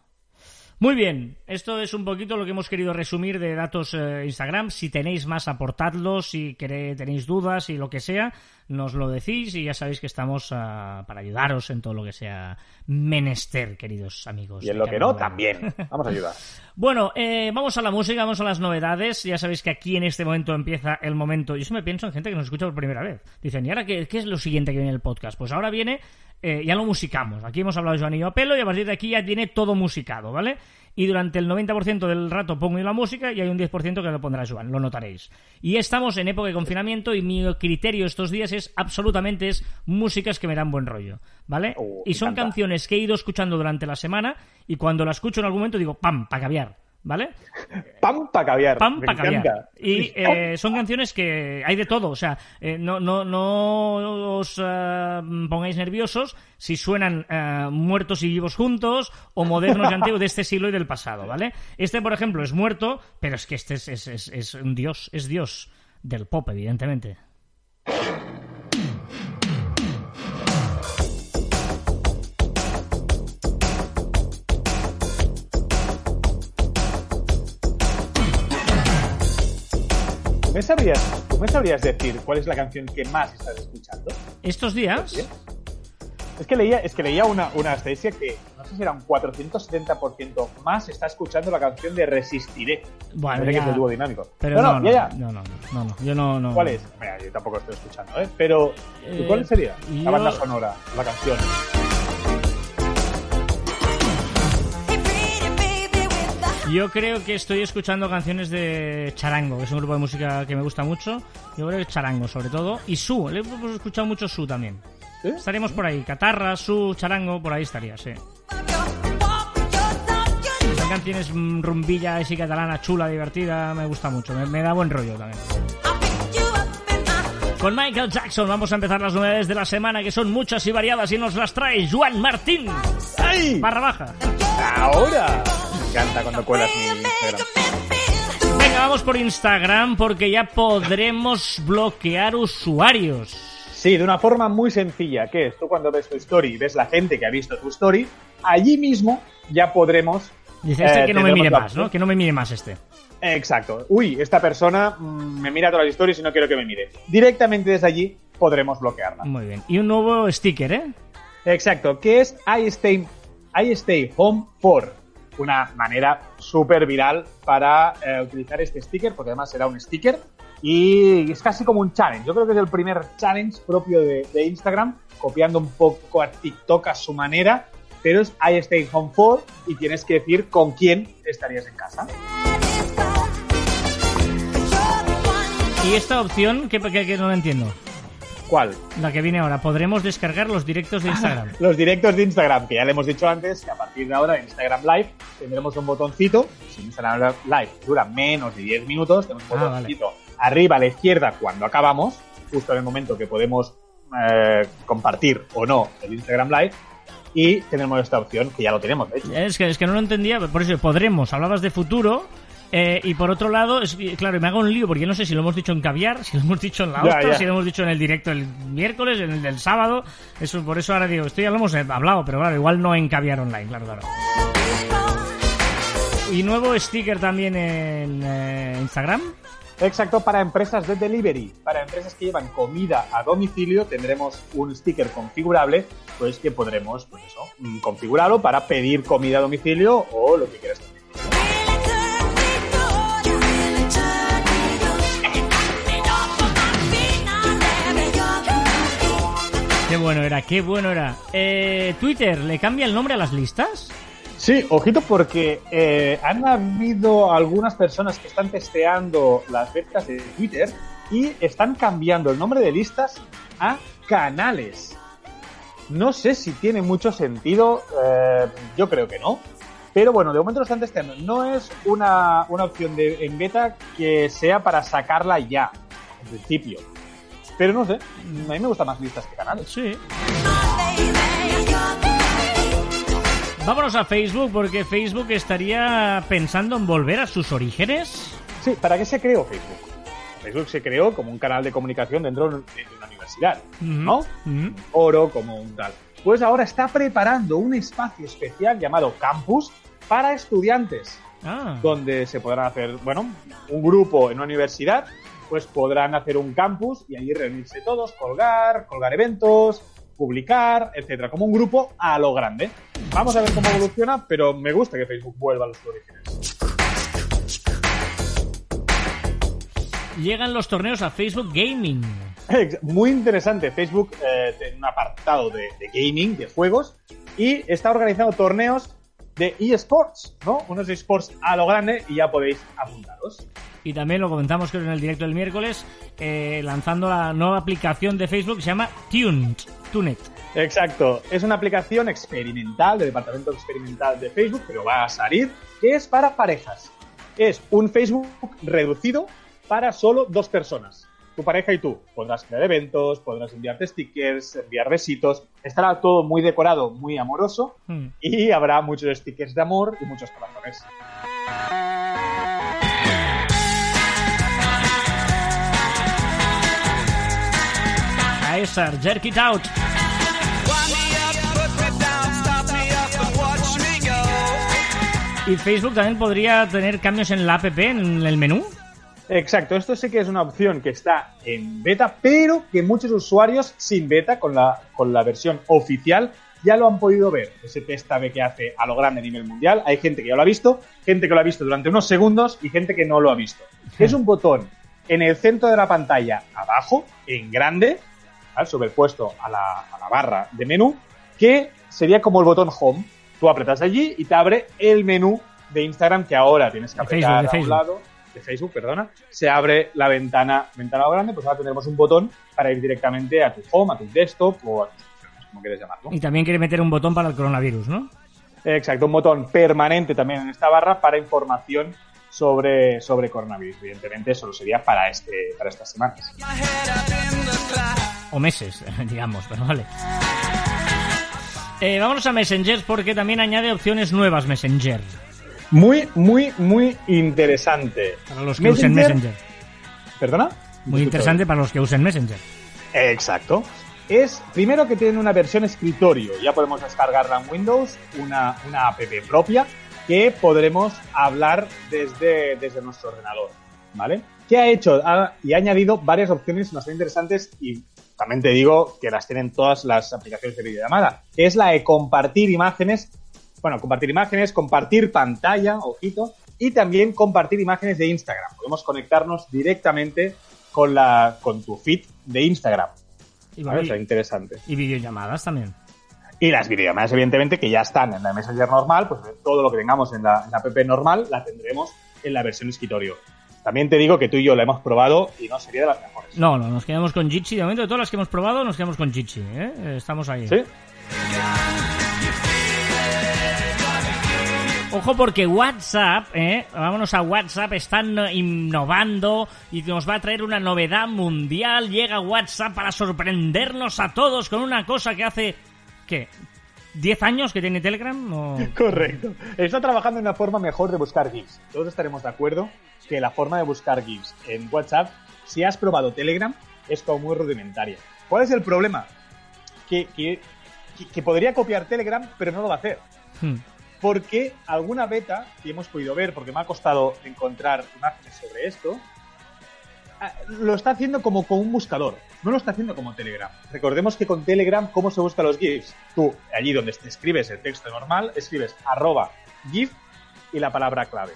Speaker 1: Muy bien, esto es un poquito lo que hemos querido resumir de datos eh, Instagram. Si tenéis más, aportadlos. Si queréis, tenéis dudas y lo que sea, nos lo decís y ya sabéis que estamos ah, para ayudaros en todo lo que sea menester, queridos amigos.
Speaker 2: Y en lo que no, también. Vamos a ayudar.
Speaker 1: Bueno, eh, vamos a la música, vamos a las novedades. Ya sabéis que aquí en este momento empieza el momento. Yo siempre pienso en gente que nos escucha por primera vez. Dicen, ¿y ahora qué, qué es lo siguiente que viene en el podcast? Pues ahora viene, eh, ya lo musicamos. Aquí hemos hablado de Joan y yo a pelo y a partir de aquí ya viene todo musicado, ¿vale? Y durante el 90% del rato pongo yo la música y hay un 10% que lo pondrá Joan, lo notaréis. Y estamos en época de confinamiento y mi criterio estos días es absolutamente es músicas que me dan buen rollo, ¿vale?
Speaker 2: Oh,
Speaker 1: y son
Speaker 2: encanta.
Speaker 1: canciones que he ido escuchando durante la semana y cuando la escucho en algún momento digo, ¡pam! para caviar, ¿vale?
Speaker 2: Pam para caviar.
Speaker 1: Pam
Speaker 2: Me
Speaker 1: para caviar. Y eh, son canciones que hay de todo, o sea, eh, no, no, no os eh, pongáis nerviosos si suenan eh, muertos y vivos juntos o modernos y antiguos de este siglo y del pasado, ¿vale? Este, por ejemplo, es muerto, pero es que este es, es, es- es un dios, es dios del pop, evidentemente.
Speaker 2: Me, sabrías, ¿Tú me sabrías decir cuál es la canción que más estás escuchando?
Speaker 1: Estos días,
Speaker 2: Es que leía, es que leía una, una estadística que no sé si era un 470% más está escuchando la canción de Resistiré.
Speaker 1: Bueno,
Speaker 2: que es el dúo dinámico.
Speaker 1: pero
Speaker 2: no,
Speaker 1: no,
Speaker 2: ya, ya.
Speaker 1: no, no, no, no, yo no, no.
Speaker 2: ¿Cuál es? Mira, yo tampoco estoy escuchando, ¿eh? Pero, ¿y
Speaker 1: Eh,
Speaker 2: ¿cuál sería?
Speaker 1: yo-
Speaker 2: La banda sonora, la canción.
Speaker 1: Yo creo que estoy escuchando canciones de Charango, que es un grupo de música que me gusta mucho. Yo creo que Charango, sobre todo. Y Su, le hemos escuchado mucho Su también.
Speaker 2: ¿Sí?
Speaker 1: Estaríamos por ahí. Catarra, Su, Charango, por ahí estaría, sí. Son canciones mm, rumbilla y catalana, chula, divertida, me gusta mucho. Me, me da buen rollo también. Con Michael Jackson vamos a empezar las novedades de la semana, que son muchas y variadas, y nos las trae Juan Martín,
Speaker 2: ¡Ay!
Speaker 1: barra baja.
Speaker 2: ¡Ahora! Me encanta cuando cuelas mi Instagram.
Speaker 1: Venga, vamos por Instagram porque ya podremos bloquear usuarios.
Speaker 2: Sí, de una forma muy sencilla, que es tú cuando ves tu story y ves la gente que ha visto tu story, allí mismo ya podremos...
Speaker 1: Dice este
Speaker 2: eh,
Speaker 1: que no me mire
Speaker 2: la
Speaker 1: más, ¿no? Que no me mire más este.
Speaker 2: Exacto. Uy, esta persona mm, me mira todas las stories y no quiero que me mire. Directamente desde allí podremos bloquearla.
Speaker 1: Muy bien. Y un nuevo sticker, ¿eh?
Speaker 2: Exacto, que es I Stay, I Stay Home for. Una manera súper viral para eh, utilizar este sticker, porque además será un sticker y es casi como un challenge. Yo creo que es el primer challenge propio de, Instagram, copiando un poco a TikTok a su manera, pero es I Stay Home for y tienes que decir con quién estarías en casa.
Speaker 1: Y esta opción, que- que no la entiendo.
Speaker 2: ¿Cuál?
Speaker 1: La que viene ahora. Podremos descargar los directos de Instagram.
Speaker 2: Los directos de Instagram, que ya le hemos dicho antes, que a partir de ahora en Instagram Live tendremos un botoncito. Si Instagram Live dura menos de 10 minutos, tenemos un
Speaker 1: Ah,
Speaker 2: botoncito arriba a la izquierda cuando acabamos, justo en el momento que podemos eh, compartir o no el Instagram Live. Y tenemos esta opción, que ya lo tenemos, de hecho.
Speaker 1: Es que, es que no lo entendía, por eso podremos. Hablabas de futuro. Eh, y por otro lado, es, claro, me hago un lío porque no sé si lo hemos dicho en caviar, si lo hemos dicho en la
Speaker 2: ya.
Speaker 1: si lo hemos dicho en el directo el miércoles, en el del sábado. Eso, por eso ahora digo, esto ya lo hemos eh, hablado, pero claro, igual no en caviar online, claro, claro. y nuevo sticker también en eh, Instagram.
Speaker 2: Exacto, para empresas de delivery, para empresas que llevan comida a domicilio, tendremos un sticker configurable, pues que podremos, pues eso, mm, configurarlo para pedir comida a domicilio o lo que quieras.
Speaker 1: Qué bueno era, qué bueno era. Eh, Twitter, ¿le cambia el nombre a las listas?
Speaker 2: Sí, ojito porque eh, han habido algunas personas que están testeando las betas de Twitter y están cambiando el nombre de listas a canales. No sé si tiene mucho sentido, eh, yo creo que no. Pero bueno, de momento lo están testeando. No es una, una opción de, en beta que sea para sacarla ya, en principio. Pero no sé, a mí me gustan más listas que canales.
Speaker 1: Sí. Vámonos a Facebook porque Facebook estaría pensando en volver a sus orígenes.
Speaker 2: Sí, ¿para qué se creó Facebook? Facebook se creó como un canal de comunicación dentro de una universidad, ¿no? Oro como un tal. Pues ahora está preparando un espacio especial llamado Campus para estudiantes,
Speaker 1: Ah,
Speaker 2: donde se podrán hacer, bueno, un grupo en una universidad, pues podrán hacer un campus y allí reunirse todos, colgar, colgar eventos, publicar, etcétera, como un grupo a lo grande. Vamos a ver cómo evoluciona, pero me gusta que Facebook vuelva a los orígenes.
Speaker 1: llegan los torneos a Facebook Gaming.
Speaker 2: Muy interesante. Facebook eh, tiene un apartado de, de gaming, de juegos, y está organizando torneos de eSports, ¿no? Unos eSports a lo grande y ya podéis apuntaros.
Speaker 1: Y también lo comentamos creo en el directo del miércoles, eh, lanzando la nueva aplicación de Facebook que se llama Tuned. Tunet.
Speaker 2: Exacto. Es una aplicación experimental, del departamento experimental de Facebook, pero va a salir, que es para parejas. Es un Facebook reducido para solo dos personas. Tu pareja y tú. Podrás crear eventos, podrás enviarte stickers, enviar besitos. Estará todo muy decorado, muy amoroso.
Speaker 1: Hmm.
Speaker 2: Y habrá muchos stickers de amor y muchos corazones.
Speaker 1: Caesar, Jerk It Out. Y Facebook también podría tener cambios en la app, en el menú.
Speaker 2: Exacto, esto sí que es una opción que está en beta, pero que muchos usuarios sin beta, con la, con la versión oficial, ya lo han podido ver. Ese test AB que hace a lo grande a nivel mundial. Hay gente que ya lo ha visto, gente que lo ha visto durante unos segundos y gente que no lo ha visto. Es un botón en el centro de la pantalla, abajo, en grande, ¿vale? sobrepuesto a la, a la barra de menú, que sería como el botón Home. Tú apretas allí y te abre el menú de Instagram que ahora tienes que
Speaker 1: De
Speaker 2: apretar
Speaker 1: Facebook, de
Speaker 2: a un
Speaker 1: Facebook.
Speaker 2: lado de Facebook, perdona, se abre la ventana, ventana grande, pues ahora tendremos un botón para ir directamente a tu home, a tu desktop o a tus opciones, como quieres llamarlo.
Speaker 1: Y también quiere meter un botón para el coronavirus, ¿no?
Speaker 2: Exacto, un botón permanente también en esta barra para información sobre, sobre coronavirus. Evidentemente, solo sería para, este, para estas semanas.
Speaker 1: O meses, digamos, pero vale. Eh, vámonos a Messenger porque también añade opciones nuevas Messenger.
Speaker 2: Muy, muy, muy interesante.
Speaker 1: Para los que usen Messenger.
Speaker 2: ¿Perdona?
Speaker 1: Muy interesante para los que usen Messenger.
Speaker 2: Exacto. Es primero que tiene una versión escritorio. Ya podemos descargarla en Windows, una, una app propia que podremos hablar desde, desde nuestro ordenador. ¿Vale? ¿Qué ha hecho? Ha- y ha añadido varias opciones bastante interesantes y también te digo que las tienen todas las aplicaciones de videollamada. Que es la de compartir imágenes. Bueno, compartir imágenes, compartir pantalla, ojito, y también compartir imágenes de Instagram. Podemos conectarnos directamente con, la, con tu feed de Instagram.
Speaker 1: Y,
Speaker 2: ¿vale? Sea, interesante.
Speaker 1: y videollamadas también.
Speaker 2: Y las videollamadas, evidentemente, que ya están en la Messenger normal, pues todo lo que tengamos en la, en la app normal la tendremos en la versión escritorio. También te digo que tú y yo la hemos probado y no sería de las mejores.
Speaker 1: No, no, nos quedamos con Jitsi. De momento, de todas las que hemos probado, nos quedamos con Jitsi. ¿eh? Estamos ahí.
Speaker 2: ¿Sí?
Speaker 1: Ojo porque WhatsApp, ¿eh? vámonos a WhatsApp, están innovando y nos va a traer una novedad mundial. Llega WhatsApp para sorprendernos a todos con una cosa que hace, ¿qué? ¿10 años que tiene Telegram? O-
Speaker 2: Correcto. Está trabajando en una forma mejor de buscar GIFs. Todos estaremos de acuerdo que la forma de buscar GIFs en WhatsApp, si has probado Telegram, es como muy rudimentaria. ¿Cuál es el problema? Que, que, que- podría copiar Telegram, pero no lo va a hacer.
Speaker 1: Hmm.
Speaker 2: porque alguna beta que hemos podido ver, porque me ha costado encontrar imágenes sobre esto, lo está haciendo como con un buscador, no lo está haciendo como Telegram. Recordemos que con Telegram, ¿cómo se buscan los GIFs? Tú, allí donde te escribes el texto normal, escribes arroba GIF y la palabra clave.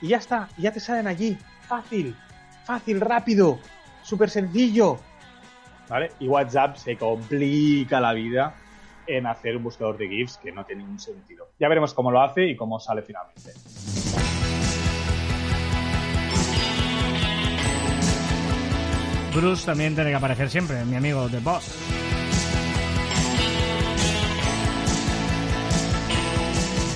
Speaker 2: Y ya está, ya te salen allí. Fácil, fácil, rápido, súper sencillo. ¿Vale? Y WhatsApp se complica la vida en hacer un buscador de GIFs que no tiene ningún sentido. Ya veremos cómo lo hace y cómo sale finalmente.
Speaker 1: Bruce también tiene que aparecer siempre, mi amigo The Boss.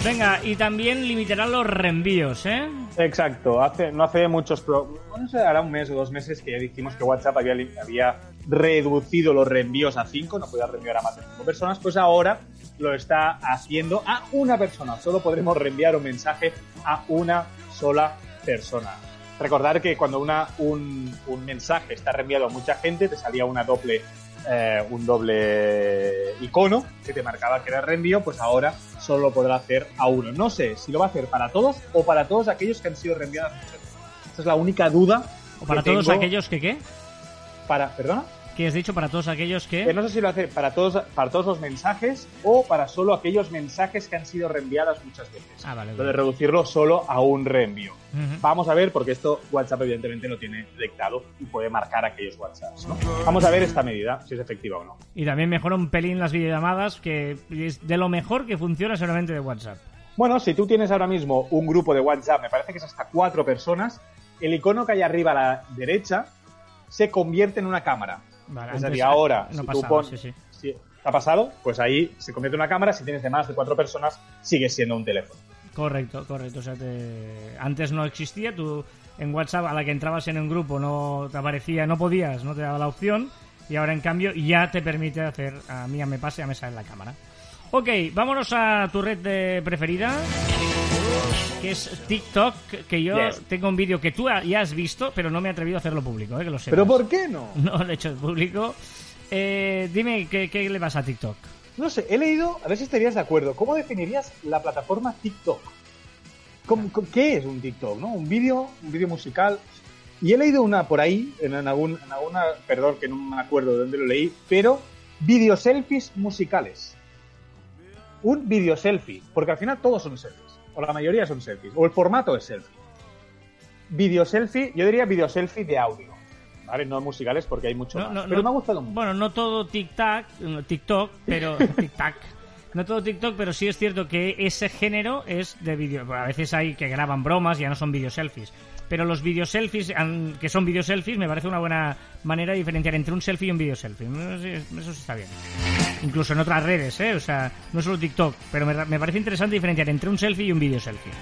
Speaker 1: Venga, y también limitarán los reenvíos, ¿eh?
Speaker 2: Exacto, hace, no hace muchos... Pro... No sé, hará un mes o dos meses que ya dijimos que WhatsApp había, había reducido los reenvíos a 5, no podía reenviar a más de 5 personas, pues ahora lo está haciendo a una persona. Solo podremos reenviar un mensaje a una sola persona. Recordar que cuando una, un, un mensaje está reenviado a mucha gente, te salía una doble, eh, un doble icono que te marcaba que era reenvío, pues ahora solo lo podrá hacer a uno. No sé si lo va a hacer para todos o para todos aquellos que han sido reenviados muchas veces. Esta es la única duda.
Speaker 1: ¿O para
Speaker 2: que
Speaker 1: todos
Speaker 2: tengo
Speaker 1: aquellos que qué?
Speaker 2: Para, ¿Perdona?
Speaker 1: ¿Qué has dicho? Para todos aquellos
Speaker 2: Que
Speaker 1: que...
Speaker 2: no sé si lo hace para todos, para todos los mensajes o para solo aquellos mensajes que han sido reenviados muchas veces.
Speaker 1: Ah, vale,
Speaker 2: Lo de reducirlo solo a un reenvío. Vamos a ver, porque esto WhatsApp evidentemente lo tiene detectado y puede marcar aquellos WhatsApps. ¿no? Vamos a ver esta medida, si es efectiva o no.
Speaker 1: Y también mejora un pelín las videollamadas, que es de lo mejor que funciona solamente de WhatsApp.
Speaker 2: Bueno, si tú tienes ahora mismo un grupo de WhatsApp, me parece que es hasta cuatro personas, el icono que hay arriba a la derecha se convierte en una cámara.
Speaker 1: Vale,
Speaker 2: es decir, ahora,
Speaker 1: no
Speaker 2: si
Speaker 1: pasaba,
Speaker 2: tú
Speaker 1: sí, sí.
Speaker 2: si ¿Te ha pasado? Pues ahí se convierte en una cámara. Si tienes de más de cuatro personas, sigue siendo un teléfono.
Speaker 1: Correcto, correcto. O sea, te- antes no existía, tú en WhatsApp a la que entrabas en un grupo no te aparecía, no podías, no te daba la opción, y ahora en cambio ya te permite hacer, a mí ya me pasa, ya me sale la cámara. Ok, vámonos a tu red de preferida, que es TikTok, que yo
Speaker 2: Yes.
Speaker 1: tengo un vídeo que tú ya has visto, pero no me he atrevido a hacerlo público, eh, que lo sepas.
Speaker 2: ¿Pero por qué no?
Speaker 1: No lo he hecho público. Eh, dime, ¿qué, ¿qué le pasa a TikTok?
Speaker 2: No sé, he leído, a ver si estarías de acuerdo. ¿Cómo definirías la plataforma TikTok? ¿Cómo- cómo- ¿Qué es un TikTok? ¿no? Un vídeo, un vídeo musical. Y he leído una por ahí, en, en algún, en alguna, perdón que no me acuerdo de dónde lo leí, pero video selfies musicales. Un video selfie, porque al final todos son selfies, o la mayoría son selfies, o el formato es selfie. Video selfie, yo diría video selfie de audio, ¿vale? No musicales porque hay mucho
Speaker 1: No,
Speaker 2: más.
Speaker 1: no,
Speaker 2: pero
Speaker 1: no-
Speaker 2: me ha gustado mucho.
Speaker 1: Bueno, no todo TikTok, no, TikTok, pero TikTok. No todo TikTok, pero sí es cierto que ese género es de vídeo. Bueno, a veces hay que graban bromas, ya no son video selfies. Pero los video selfies, que son video selfies, me parece una buena manera de diferenciar entre un selfie y un video selfie. Eso sí está bien. Incluso en otras redes, ¿eh? O sea, no solo TikTok. Pero me, me parece interesante diferenciar entre un selfie y un video selfie.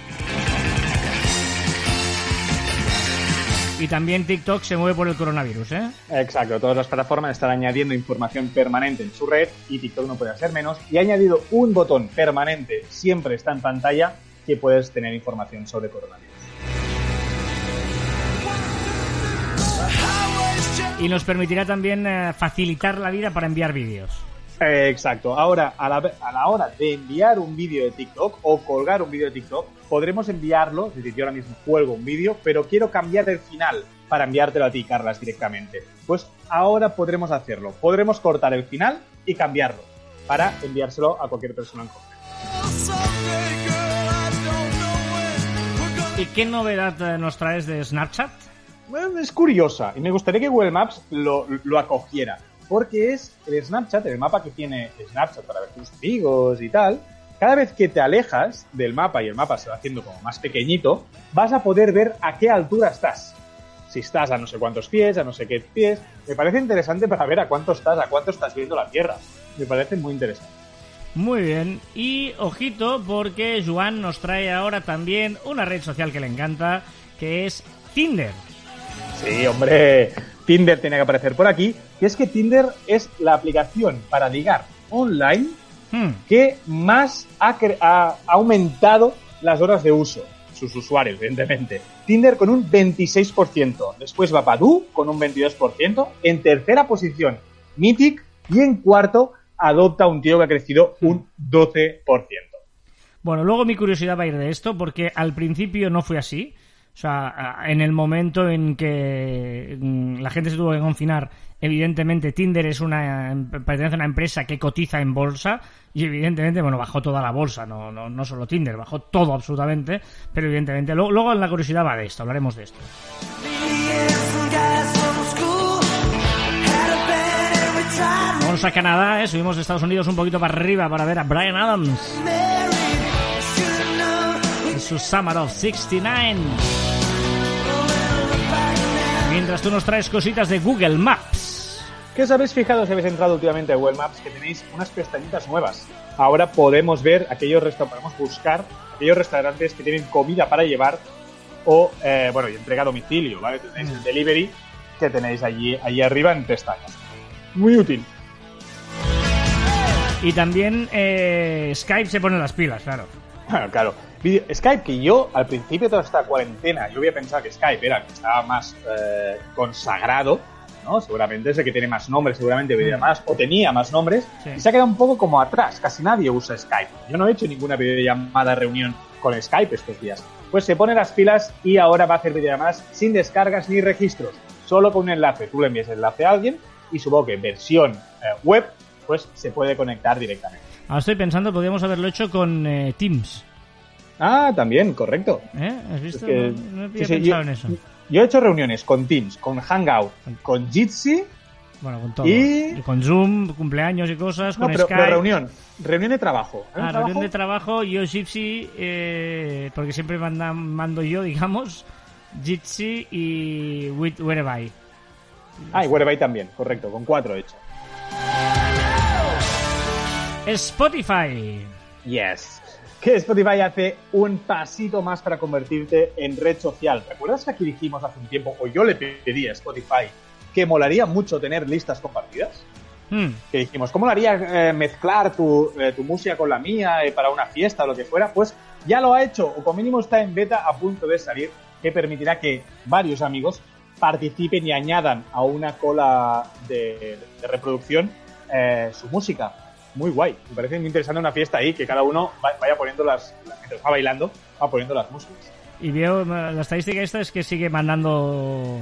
Speaker 1: Y también TikTok se mueve por el coronavirus, ¿eh?
Speaker 2: Exacto, todas las plataformas están añadiendo información permanente en su red y TikTok no puede hacer menos. Y ha añadido un botón permanente, siempre está en pantalla, que puedes tener información sobre coronavirus.
Speaker 1: Y nos permitirá también eh, facilitar la vida para enviar vídeos.
Speaker 2: Eh, Exacto, ahora a la, a la hora de enviar un vídeo de TikTok o colgar un vídeo de TikTok, podremos enviarlo, es decir, yo ahora mismo cuelgo un vídeo, pero quiero cambiar el final para enviártelo a ti, Carlas, directamente. Pues ahora podremos hacerlo, podremos cortar el final y cambiarlo para enviárselo a cualquier persona en concreto.
Speaker 1: ¿Y qué novedad eh, nos traes de Snapchat?
Speaker 2: Es curiosa y me gustaría que Google Maps lo, lo acogiera. Porque es el Snapchat, el mapa que tiene Snapchat para ver tus amigos y tal. Cada vez que te alejas del mapa y el mapa se va haciendo como más pequeñito, vas a poder ver a qué altura estás. Si estás a no sé cuántos pies, a no sé qué pies. Me parece interesante para ver a cuánto estás, a cuánto estás viendo la Tierra. Me parece muy interesante.
Speaker 1: Muy bien. Y ojito, porque Joan nos trae ahora también una red social que le encanta, que es Tinder.
Speaker 2: Sí, hombre, Tinder tiene que aparecer por aquí. Y es que Tinder es la aplicación para ligar online
Speaker 1: Hmm,
Speaker 2: que más ha, ha- ha aumentado las horas de uso. Sus usuarios, evidentemente. Tinder con un 26%. Después va Badoo con un 22%. En tercera posición, Mythic. Y en cuarto, adopta un tío que ha crecido un 12%.
Speaker 1: Bueno, luego mi curiosidad va a ir de esto, porque al principio no fue así. O sea, en el momento en que mm, la gente se tuvo que confinar, evidentemente Tinder es una pertenece a una empresa que cotiza en bolsa y evidentemente, bueno, bajó toda la bolsa, no, no, no solo Tinder, bajó todo absolutamente, pero evidentemente, luego, luego la curiosidad va de esto, hablaremos de esto. Vamos a Canadá, ¿eh? subimos de Estados Unidos un poquito para arriba para ver a Brian Adams. Su Summer of 69. Mientras tú nos traes cositas de Google Maps.
Speaker 2: ¿Qué os habéis fijado si habéis entrado últimamente a Google Maps? Que tenéis unas pestañitas nuevas. Ahora podemos ver aquellos restaurantes, podemos buscar aquellos restaurantes que tienen comida para llevar o, eh, bueno, y entrega a domicilio, ¿vale? Tenéis el delivery que tenéis allí, allí arriba en pestañas. Muy útil.
Speaker 1: Y también eh, Skype se pone las pilas, claro.
Speaker 2: Bueno, claro. Video- Skype, que yo al principio de toda esta cuarentena, yo había pensado que Skype era el que estaba más eh, consagrado, ¿no? Seguramente es el que tiene más nombres, seguramente veía más, o tenía más nombres,
Speaker 1: Sí.
Speaker 2: y se ha quedado un poco como atrás. Casi nadie usa Skype. Yo no he hecho ninguna videollamada reunión con Skype estos días. Pues se pone las pilas y ahora va a hacer videollamadas sin descargas ni registros, solo con un enlace. Tú le envías el enlace a alguien y supongo que versión eh, web, pues se puede conectar directamente.
Speaker 1: Ahora estoy pensando, podríamos haberlo hecho con eh, Teams.
Speaker 2: Ah, también, correcto.
Speaker 1: ¿Eh? ¿Has visto?
Speaker 2: Es que-
Speaker 1: no, no había
Speaker 2: sí,
Speaker 1: pensado en eso.
Speaker 2: yo he hecho reuniones con Teams, con Hangout, con Jitsi,
Speaker 1: Bueno, con todo.
Speaker 2: y-
Speaker 1: con Zoom, cumpleaños y cosas,
Speaker 2: no,
Speaker 1: con
Speaker 2: pero,
Speaker 1: Skype.
Speaker 2: pero reunión, reunión de trabajo.
Speaker 1: Ah, reunión de trabajo, yo Gypsy, eh, porque siempre manda- mando yo, digamos, Jitsi y With Whereby.
Speaker 2: Ah, y Whereby también, correcto, con cuatro he hecho.
Speaker 1: Spotify.
Speaker 2: Yes. Que Spotify hace un pasito más para convertirte en red social. ¿Recuerdas que aquí dijimos hace un tiempo, o yo le pedí a Spotify, que molaría mucho tener listas compartidas?
Speaker 1: Hmm.
Speaker 2: que dijimos, ¿cómo lo haría eh, mezclar tu, eh, tu música con la mía eh, para una fiesta o lo que fuera? Pues ya lo ha hecho, o como mínimo está en beta a punto de salir, que permitirá que varios amigos participen y añadan a una cola de, de reproducción eh, su música. Muy guay, me parece muy interesante una fiesta ahí, que cada uno va- vaya poniendo las, mientras va bailando, va poniendo las músicas.
Speaker 1: Y veo, eh, la estadística esta es que sigue mandando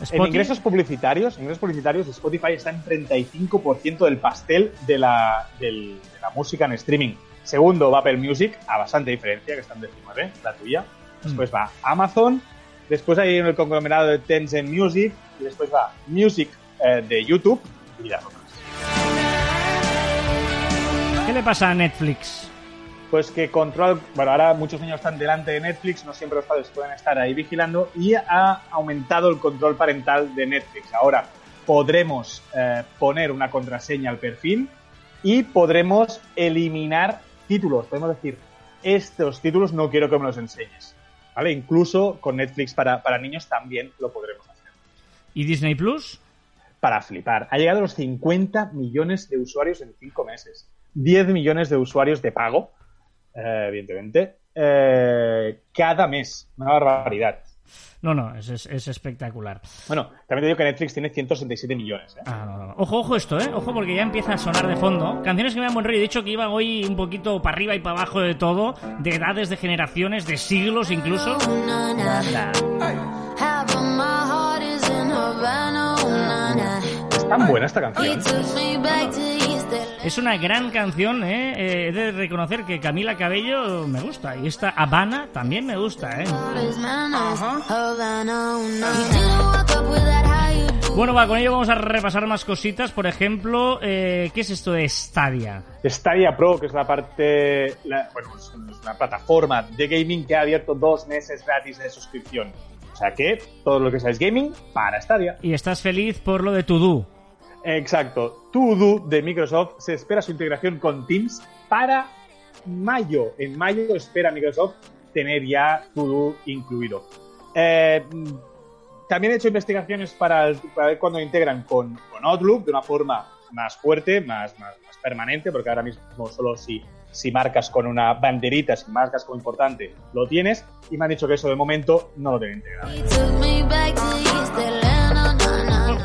Speaker 2: En ingresos publicitarios, ingresos publicitarios, Spotify está en 35% del pastel de la, del- de la música en streaming. Segundo va Apple Music, a bastante diferencia, que está en 19, la tuya. Después va Amazon, después hay el conglomerado de Tencent Music, y después va Music eh, de YouTube y las otras.
Speaker 1: Le pasa a Netflix?
Speaker 2: Pues que control, bueno, ahora muchos niños están delante de Netflix, no siempre los padres pueden estar ahí vigilando y ha aumentado el control parental de Netflix. Ahora podremos eh, poner una contraseña al perfil y podremos eliminar títulos. Podemos decir, estos títulos no quiero que me los enseñes. ¿Vale? Incluso con Netflix para, para niños también lo podremos hacer.
Speaker 1: ¿Y Disney Plus?
Speaker 2: Para flipar. Ha llegado a los 50 millones de usuarios en 5 meses. 10 millones de usuarios de pago, eh, evidentemente, eh, cada mes. Una barbaridad.
Speaker 1: No, no, es, es- es espectacular.
Speaker 2: Bueno, también te digo que Netflix tiene 167 millones. ¿eh?
Speaker 1: Ah, no, no, no. Ojo, ojo esto, ¿eh? Ojo porque ya empieza a sonar de fondo. Canciones que me dan buen rollo. He dicho que iba hoy un poquito para arriba y para abajo de todo. De edades, de generaciones, de siglos incluso.
Speaker 2: Es tan buena esta canción.
Speaker 1: Es una gran canción, ¿eh? Eh, He de reconocer que Camila Cabello me gusta. Y esta Habana también me gusta, ¿eh?
Speaker 4: Do.
Speaker 1: Bueno, va, con ello vamos a repasar más cositas. Por ejemplo, eh, ¿qué es esto de Stadia?
Speaker 2: Stadia Pro, que es la parte, la- bueno, es una plataforma de gaming que ha abierto dos meses gratis de suscripción. O sea que todo lo que sea es gaming para Stadia.
Speaker 1: Y estás feliz por lo de To-Do.
Speaker 2: Exacto. To-Do de Microsoft se espera su integración con Teams para mayo. En mayo espera Microsoft tener ya To-Do incluido. Eh, también he hecho investigaciones para, para ver cuándo integran con, con Outlook de una forma más fuerte, más, más, permanente, porque ahora mismo solo si, si marcas con una banderita, si marcas como importante, lo tienes. Y me han dicho que eso de momento no lo tienen integrado.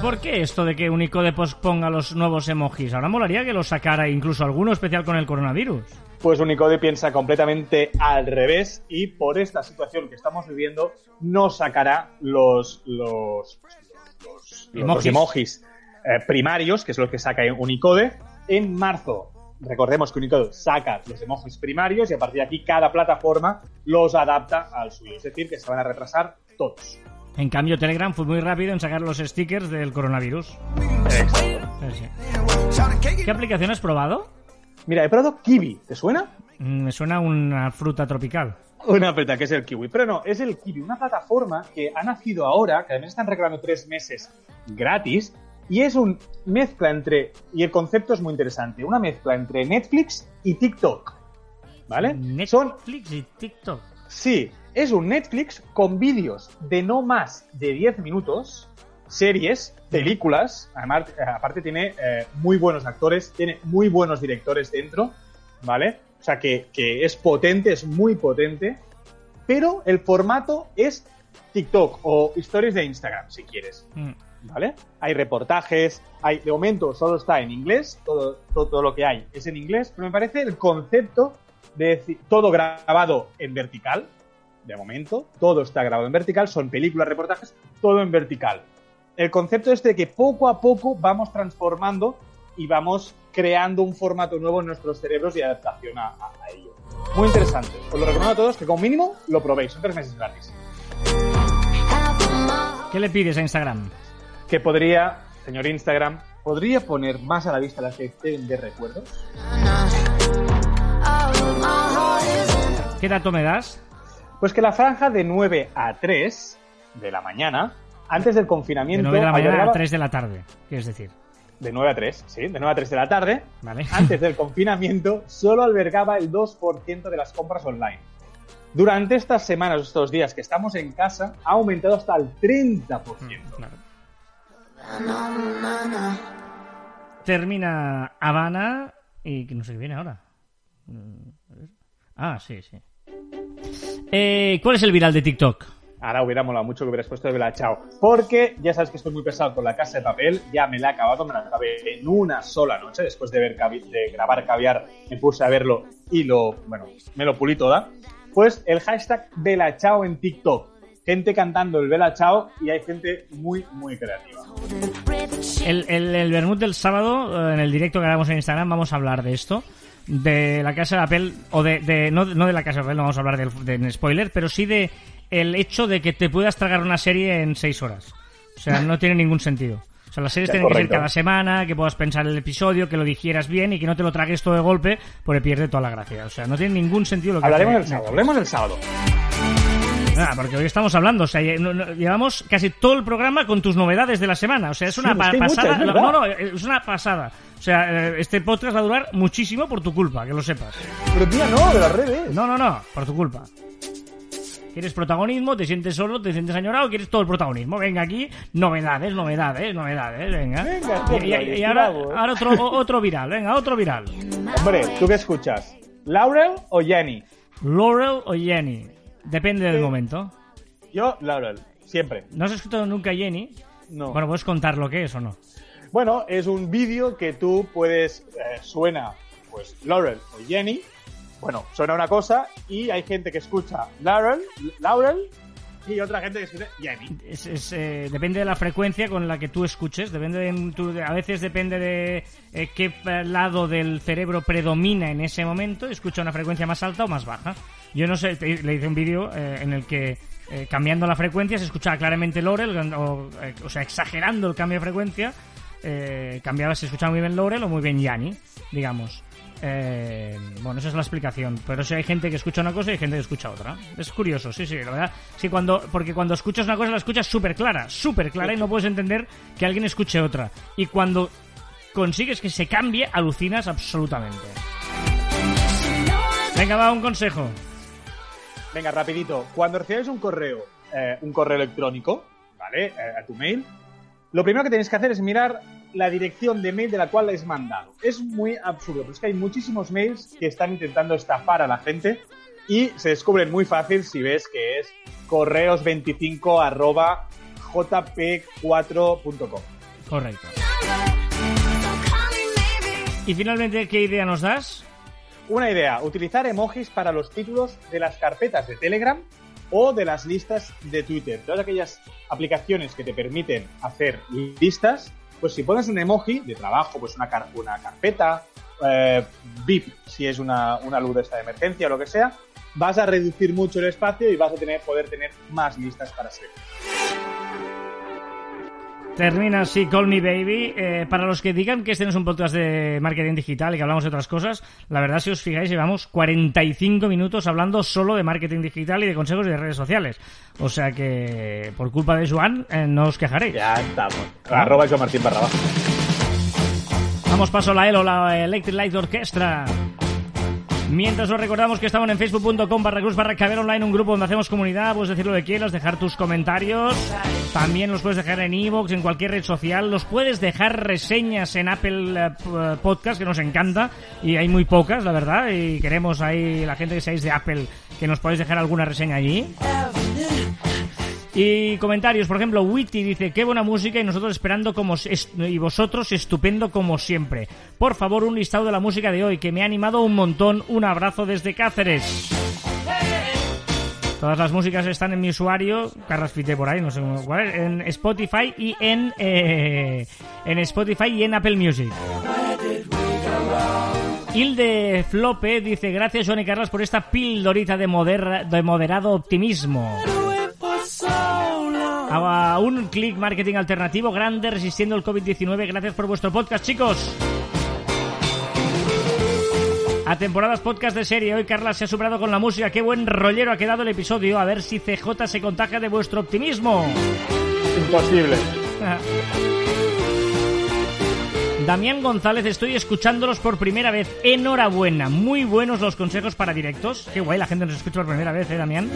Speaker 1: ¿Por, qué esto de que Unicode posponga los nuevos emojis? Ahora molaría que los sacara incluso alguno especial con el coronavirus.
Speaker 2: Pues Unicode piensa completamente al revés y por esta situación que estamos viviendo no sacará los, los, los, los- los
Speaker 1: Emojis.
Speaker 2: emojis eh, primarios, que es lo que saca Unicode, en marzo. Recordemos que Unicode saca los emojis primarios y a partir de aquí cada plataforma los adapta al suyo. Es decir, que se van a retrasar todos.
Speaker 1: En cambio, Telegram fue muy rápido en sacar los stickers del coronavirus.
Speaker 2: Exacto.
Speaker 1: Sí, sí. ¿Qué aplicación has probado?
Speaker 2: Mira, he probado Kiwi. ¿Te suena?
Speaker 1: Mm, Me suena a una fruta tropical.
Speaker 2: Una peta que es el Kiwi. Pero no, es el Kiwi, una plataforma que ha nacido ahora, que además están regalando tres meses gratis, y es un mezcla entre, y el concepto es muy interesante, una mezcla entre Netflix y TikTok. ¿Vale? Son,
Speaker 1: Netflix y TikTok.
Speaker 2: sí, es un Netflix con vídeos de no más de 10 minutos, series, películas, además, eh, aparte tiene eh, muy buenos actores, tiene muy buenos directores dentro, ¿vale? O sea que, que es potente, es muy potente, pero el formato es TikTok o stories de Instagram, si quieres.
Speaker 1: Mm.
Speaker 2: ¿Vale? Hay reportajes, hay, de momento solo está en inglés, todo, todo, todo lo que hay es en inglés, pero me parece el concepto de todo grabado en vertical, de momento, todo está grabado en vertical, son películas, reportajes, todo en vertical. El concepto es de que poco a poco vamos transformando y vamos creando un formato nuevo en nuestros cerebros y adaptación a, a- a ello. Muy interesante. Os lo recomiendo a todos que como mínimo lo probéis, son tres meses gratis.
Speaker 1: ¿Qué le pides a Instagram?
Speaker 2: que podría, señor Instagram, podría poner más a la vista la sección de recuerdos.
Speaker 1: ¿Qué dato me das?
Speaker 2: Pues que la franja de 9 a 3 de la mañana, antes del
Speaker 1: De
Speaker 2: confinamiento,
Speaker 1: 9 de la mañana a
Speaker 2: albergaba-
Speaker 1: 3 de la tarde, quieres decir.
Speaker 2: de 9 a 3, sí, de 9 a 3 de la tarde,
Speaker 1: Vale.
Speaker 2: antes del confinamiento, solo albergaba el 2% de las compras online. Durante estas semanas, estos días que estamos en casa, ha aumentado hasta el 30%.
Speaker 1: Claro. Termina Habana y que no sé qué viene ahora. Mm. Ah, sí, sí. Eh, ¿Cuál es el viral de TikTok?
Speaker 2: Ahora hubiera molado mucho que hubieras puesto de Bella Chao. Porque ya sabes que estoy muy pesado con la casa de papel. Ya me la he acabado, me la acabé en una sola noche. Después de, ver de grabar caviar, me puse a verlo y lo, bueno, me lo pulí toda. Pues el hashtag Bella Chao en TikTok. Gente cantando el Bella Chao y hay gente muy, muy creativa.
Speaker 1: El, el, el vermut del sábado, eh, en el directo que hagamos en Instagram, vamos a hablar de esto. De la casa de papel, o de, de- no, no de la casa de papel, no vamos a hablar del, de, spoiler, pero sí de el hecho de que te puedas tragar una serie en seis horas. O sea, no tiene ningún sentido. O sea, las series
Speaker 2: Ya,
Speaker 1: tienen que ser cada semana, que puedas pensar el episodio, que lo digieras bien y que no te lo tragues todo de golpe, porque pierde toda la gracia. O sea, no tiene ningún sentido lo que
Speaker 2: Hablaremos
Speaker 1: hace
Speaker 2: el sábado, hablemos el sábado.
Speaker 1: Ah, porque hoy estamos hablando, o sea, llevamos casi todo el programa con tus novedades de la semana. O sea, es una
Speaker 2: Sí,
Speaker 1: pa-
Speaker 2: muchas,
Speaker 1: pasada.
Speaker 2: es
Speaker 1: no, no, es una pasada. O sea, eh, este podcast va a durar muchísimo por tu culpa, que lo sepas.
Speaker 2: Pero tía, no, de las redes.
Speaker 1: No, no, no, por tu culpa. ¿Quieres protagonismo? ¿Te sientes solo? ¿Te sientes añorado? ¿Quieres todo el protagonismo? Venga aquí, novedades, novedades, novedades, venga.
Speaker 2: Venga,
Speaker 1: y, y- y ahora,
Speaker 2: esclavo.
Speaker 1: ahora otro, otro viral, venga, otro viral.
Speaker 2: Hombre, ¿tú qué escuchas? ¿Laurel o Jenny?
Speaker 1: Laurel o Jenny. Depende del momento.
Speaker 2: Yo, Laurel, siempre.
Speaker 1: ¿No has escuchado nunca Jenny?
Speaker 2: No.
Speaker 1: Bueno, ¿puedes contar lo que es o no?
Speaker 2: Bueno, es un vídeo que tú puedes. eh, suena, pues, Laurel o Jenny. Bueno, suena una cosa y hay gente que escucha Laurel, Laurel y otra gente que escucha Jenny.
Speaker 1: Es, eh, depende de la frecuencia con la que tú escuches, depende de, tu- a veces depende de eh, qué lado del cerebro predomina en ese momento, escucha una frecuencia más alta o más baja. Yo no sé, te- le hice un vídeo eh, en el que cambiando la frecuencia se escuchaba claramente Laurel, o, sea, exagerando el cambio de frecuencia, cambiaba, se escuchaba muy bien Laurel o muy bien Yanni, digamos. Eh, bueno, esa es la explicación. Pero si hay gente que escucha una cosa y hay gente que escucha otra. Es curioso, sí, sí, la verdad. Sí, cuando, porque cuando escuchas una cosa la escuchas súper clara, súper clara y no puedes entender que alguien escuche otra. Y cuando consigues que se cambie, alucinas absolutamente. Venga, va, un consejo.
Speaker 2: Venga, rapidito. Cuando recibáis un correo, eh, un correo electrónico, ¿vale? Eh, a tu mail, lo primero que tenéis que hacer es mirar la dirección de mail de la cual habéis mandado. Es muy absurdo, pero es que hay muchísimos mails que están intentando estafar a la gente y se descubren muy fácil si ves que es correos25 arroba jp4.com.
Speaker 1: Correcto. Y finalmente, ¿qué idea nos das?
Speaker 2: una idea, utilizar emojis para los títulos de las carpetas de Telegram o de las listas de Twitter. Todas aquellas aplicaciones que te permiten hacer listas, pues si pones un emoji de trabajo, pues una, car- una carpeta, eh, VIP, si es una, luz de esta de emergencia o lo que sea, vas a reducir mucho el espacio y vas a poder tener más listas para seguir.
Speaker 1: Termina así Call Me Baby. Eh, para los que digan que este no es un podcast de marketing digital y que hablamos de otras cosas, la verdad, si os fijáis, llevamos 45 minutos hablando solo de marketing digital y de consejos de redes sociales. O sea que, por culpa de Joan, eh, no os quejaréis.
Speaker 2: Ya estamos. Arroba Joan Martín barra baja.
Speaker 1: Damos paso a la ELO, la Electric Light Orchestra. Mientras os recordamos que estamos en facebook.com barra cruz barra caber online, un grupo donde hacemos comunidad, puedes decir lo que quieras, dejar tus comentarios, también los puedes dejar en iVoox, en cualquier red social, los puedes dejar reseñas en Apple p- Podcast, que nos encanta, y hay muy pocas, la verdad, y queremos ahí, la gente que seáis de Apple, que nos podéis dejar alguna reseña allí. Y comentarios, por ejemplo, Witty dice, qué buena música y nosotros esperando como y vosotros estupendo como siempre. Por favor, un listado de la música de hoy que me ha animado un montón. Un abrazo desde Cáceres. Todas las músicas están en mi usuario, Carras Fite por ahí, no sé cuál es, en Spotify y en eh, en Spotify y en Apple Music. Hilde Flope dice, gracias Joan y Carlos por esta pildorita de, moder- de moderado optimismo. A un clic marketing alternativo grande resistiendo el COVID-19. Gracias por vuestro podcast, chicos. A temporadas podcast de serie. Hoy Carla se ha superado con la música. Qué buen rollero ha quedado el episodio. A ver si CJ se contagia de vuestro optimismo.
Speaker 2: Imposible.
Speaker 1: Damián González, estoy escuchándolos por primera vez. Enhorabuena. Muy buenos los consejos para directos. Qué guay, la gente nos escucha por primera vez, ¿eh, Damián?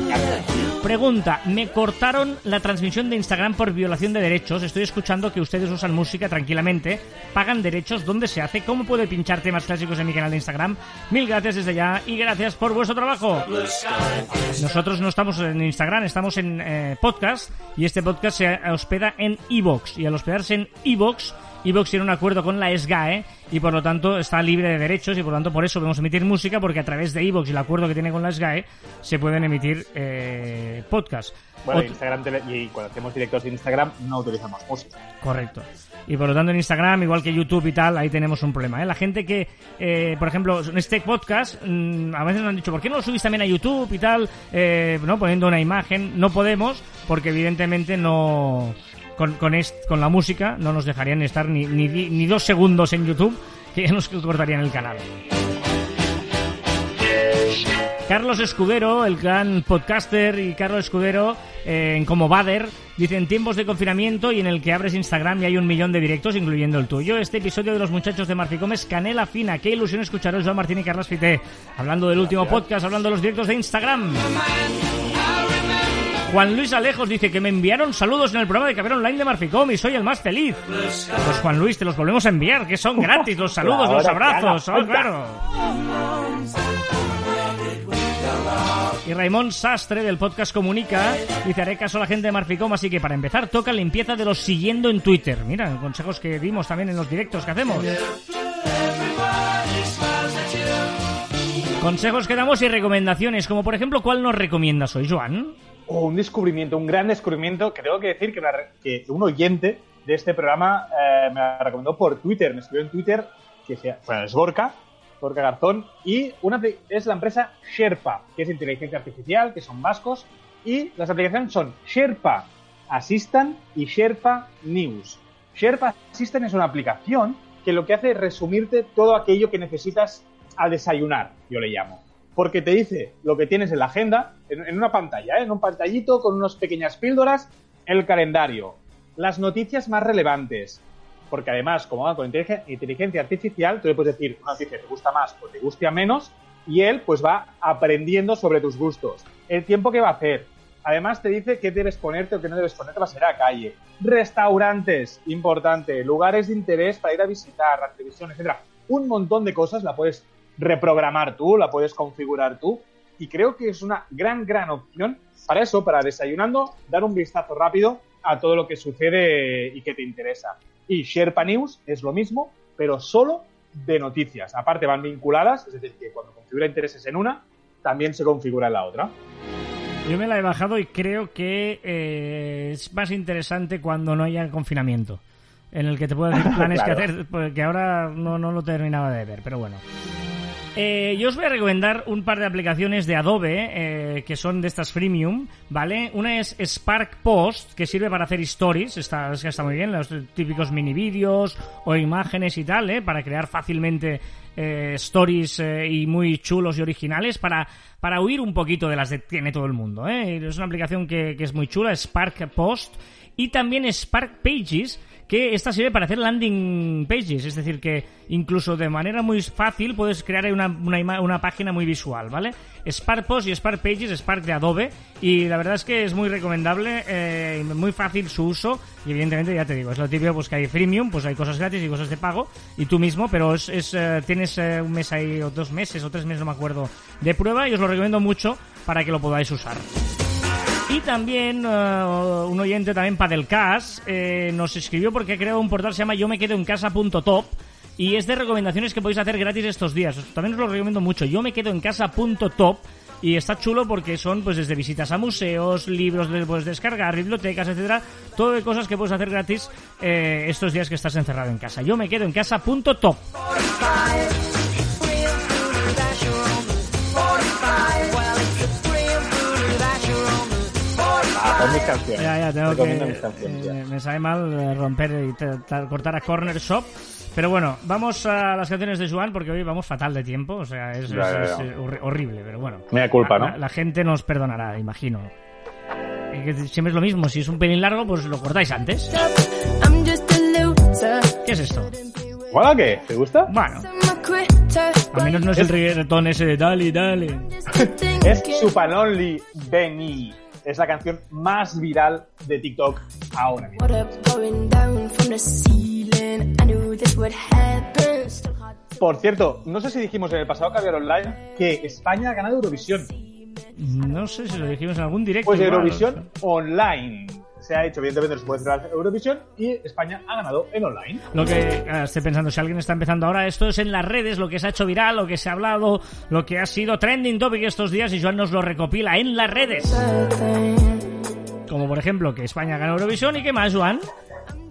Speaker 1: Pregunta, me cortaron la transmisión de Instagram por violación de derechos. Estoy escuchando que ustedes usan música tranquilamente. ¿Pagan derechos? ¿Dónde se hace? ¿Cómo puedo pinchar temas clásicos en mi canal de Instagram? Mil gracias desde ya y gracias por vuestro trabajo. Nosotros no estamos en Instagram, estamos en eh, podcast y este podcast se hospeda en Evox. Y al hospedarse en Evox, Evox tiene un acuerdo con la SGAE y por lo tanto está libre de derechos y por lo tanto por eso podemos emitir música porque a través de Evox y el acuerdo que tiene con la SGAE se pueden emitir eh, podcasts.
Speaker 2: Bueno,
Speaker 1: Ot-
Speaker 2: Instagram tele- y cuando hacemos directos en Instagram no utilizamos música.
Speaker 1: Correcto. Y por lo tanto en Instagram, igual que YouTube y tal, ahí tenemos un problema. ¿eh? La gente que, eh, por ejemplo, en este podcast, mm, a veces nos han dicho, ¿por qué no lo subís también a YouTube y tal? Eh, ¿no? Poniendo una imagen. No podemos, porque evidentemente no... Con, con, est- con la música no nos dejarían estar ni, ni, ni dos segundos en YouTube, que ya nos cortarían el canal. Carlos Escudero, el gran podcaster, y Carlos Escudero, eh, como Bader, dice en tiempos de confinamiento y en el que abres Instagram y hay un millón de directos, incluyendo el tuyo. Este episodio de los muchachos de Marficom es canela fina. Qué ilusión escucharos Joan Martín y Carlos Fité. Hablando del último podcast, hablando de los directos de Instagram. Juan Luis Alejos dice que me enviaron saludos en el programa de Caber Online de Marficom y soy el más feliz. Pues Juan Luis, te los volvemos a enviar, que son gratis los saludos, los abrazos, oh, claro. Y Raymond Sastre del podcast Comunica dice haré caso a la gente de Marficom, así que para empezar toca limpieza de los siguiendo en Twitter. Mira, consejos que dimos también en los directos que hacemos. Consejos que damos y recomendaciones, como por ejemplo, ¿cuál nos recomiendas hoy, Joan?
Speaker 2: Oh, un descubrimiento, un gran descubrimiento que tengo que decir que, un oyente de este programa eh, me la recomendó por Twitter, me escribió en Twitter, que sea, bueno, es Gorka, Gorka Garzón, y una, es la empresa Sherpa, que es inteligencia artificial, que son vascos, y las aplicaciones son Sherpa Assistant y Sherpa News. Sherpa Assistant es una aplicación que lo que hace es resumirte todo aquello que necesitas al desayunar, yo le llamo porque te dice lo que tienes en la agenda, en, una pantalla, ¿eh? en un pantallito con unas pequeñas píldoras, el calendario, las noticias más relevantes. Porque además, como va con inteligen- inteligencia artificial, tú le puedes decir una noticia te gusta más o te gusta menos, y él pues va aprendiendo sobre tus gustos, el tiempo que va a hacer. Además te dice qué debes ponerte o qué no debes ponerte para salir a la calle. Restaurantes, importante, lugares de interés para ir a visitar, la televisión, etcétera. Un montón de cosas la puedes reprogramar tú, la puedes configurar tú. Y creo que es una gran, gran opción para eso, para desayunando, dar un vistazo rápido a todo lo que sucede y que te interesa. Y Sherpa News es lo mismo, pero solo de noticias. Aparte van vinculadas, es decir, que cuando configura intereses en una, también se configura en la otra.
Speaker 1: Yo me la he bajado y creo que eh, es más interesante cuando no haya confinamiento. En el que te puedo decir planes
Speaker 2: Claro.
Speaker 1: que hacer, porque ahora no, no lo terminaba de ver, pero bueno. Eh, yo os voy a recomendar un par de aplicaciones de Adobe eh, que son de estas freemium, ¿vale? Una es Spark Post, que sirve para hacer stories, está, está muy bien, los típicos mini vídeos o imágenes y tal, ¿eh? Para crear fácilmente eh, stories eh, y muy chulos y originales para, para huir un poquito de las que tiene todo el mundo, ¿eh? Es una aplicación que, que es muy chula, Spark Post. Y también Spark Pages, que esta sirve para hacer landing pages, es decir, que incluso de manera muy fácil puedes crear una, una, una página muy visual, ¿vale? Spark Post y Spark Pages, Spark de Adobe, y la verdad es que es muy recomendable, eh, muy fácil su uso, y evidentemente ya te digo, es lo típico, pues que hay freemium, pues hay cosas gratis y cosas de pago, y tú mismo, pero es, es, eh, tienes eh, un mes ahí, o dos meses, o tres meses, no me acuerdo, de prueba, y os lo recomiendo mucho para que lo podáis usar. Y también eh, un oyente también Padelcast eh, nos escribió porque ha creado un portal que se llama yo me quedo en casa.top y es de recomendaciones que podéis hacer gratis estos días. También os lo recomiendo mucho. Yo me quedo en casa.top y está chulo porque son pues desde visitas a museos, libros que puedes descargar, bibliotecas, etcétera, todo de cosas que puedes hacer gratis eh, estos días que estás encerrado en casa. Yo me quedo en casa.top.
Speaker 2: Ah, son mis canciones.
Speaker 1: Ya, ya, tengo que.
Speaker 2: Mis canciones, ya.
Speaker 1: eh, me sabe mal eh, romper y ta- ta- cortar a Corner Shop. Pero bueno, vamos a las canciones de Joan porque hoy vamos fatal de tiempo. O sea, es,
Speaker 2: Ya,
Speaker 1: es-
Speaker 2: ya,
Speaker 1: es, eh, horrible, pero bueno.
Speaker 2: Mea culpa,
Speaker 1: la,
Speaker 2: ¿no?
Speaker 1: la gente nos perdonará, imagino. Y que siempre es lo mismo, si es un pelín largo, pues lo cortáis antes.
Speaker 4: I'm just a loser.
Speaker 1: ¿Qué es esto?
Speaker 2: ¿Hola qué? ¿Te gusta?
Speaker 1: Bueno, al menos no es el reggaetón ese de dale, dale.
Speaker 2: Es Super Only Benny. Es la canción más viral de TikTok ahora mismo. Por cierto, no sé si dijimos en el pasado Caviar Online que España ha ganado Eurovisión.
Speaker 1: No sé si lo dijimos en algún directo.
Speaker 2: Pues. Eurovisión online. Se ha hecho, evidentemente, no se puede Eurovisión y España ha ganado en online.
Speaker 1: Lo que ah, estoy pensando, si alguien está empezando ahora, esto es en las redes, lo que se ha hecho viral, lo que se ha hablado, lo que ha sido trending topic estos días y Joan nos lo recopila en las redes. Como por ejemplo que España gana Eurovisión y qué más, Joan.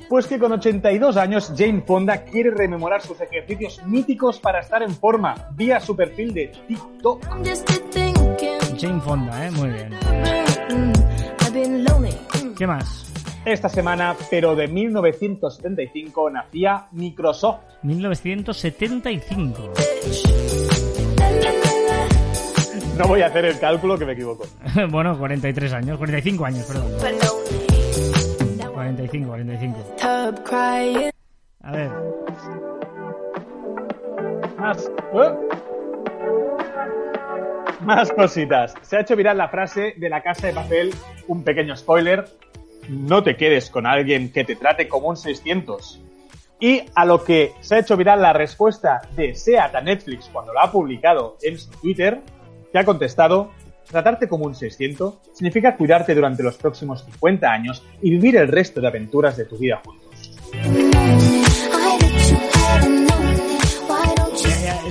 Speaker 2: Pues que con 82 años, Jane Fonda quiere rememorar sus ejercicios míticos para estar en forma vía su perfil de TikTok.
Speaker 1: Jane Fonda, ¿eh? Muy bien. ¿Qué más?
Speaker 2: Esta semana, pero de 1975, nacía Microsoft.
Speaker 1: 1975.
Speaker 4: La, la, la, la.
Speaker 2: No voy a hacer el cálculo que me equivoco.
Speaker 1: bueno, 43 años, 45 años, perdón.
Speaker 4: But lonely. Now
Speaker 1: 45, 45.
Speaker 4: I'm tub crying.
Speaker 1: A ver,
Speaker 2: Más. ¿eh? Más cositas. Se ha hecho viral la frase de la casa de papel, un pequeño spoiler. No te quedes con alguien que te trate como un 600. Y a lo que se ha hecho viral la respuesta de SEAT a Netflix cuando lo ha publicado en su Twitter, que ha contestado, tratarte como un 600 significa cuidarte durante los próximos 50 años y vivir el resto de aventuras de tu vida juntos.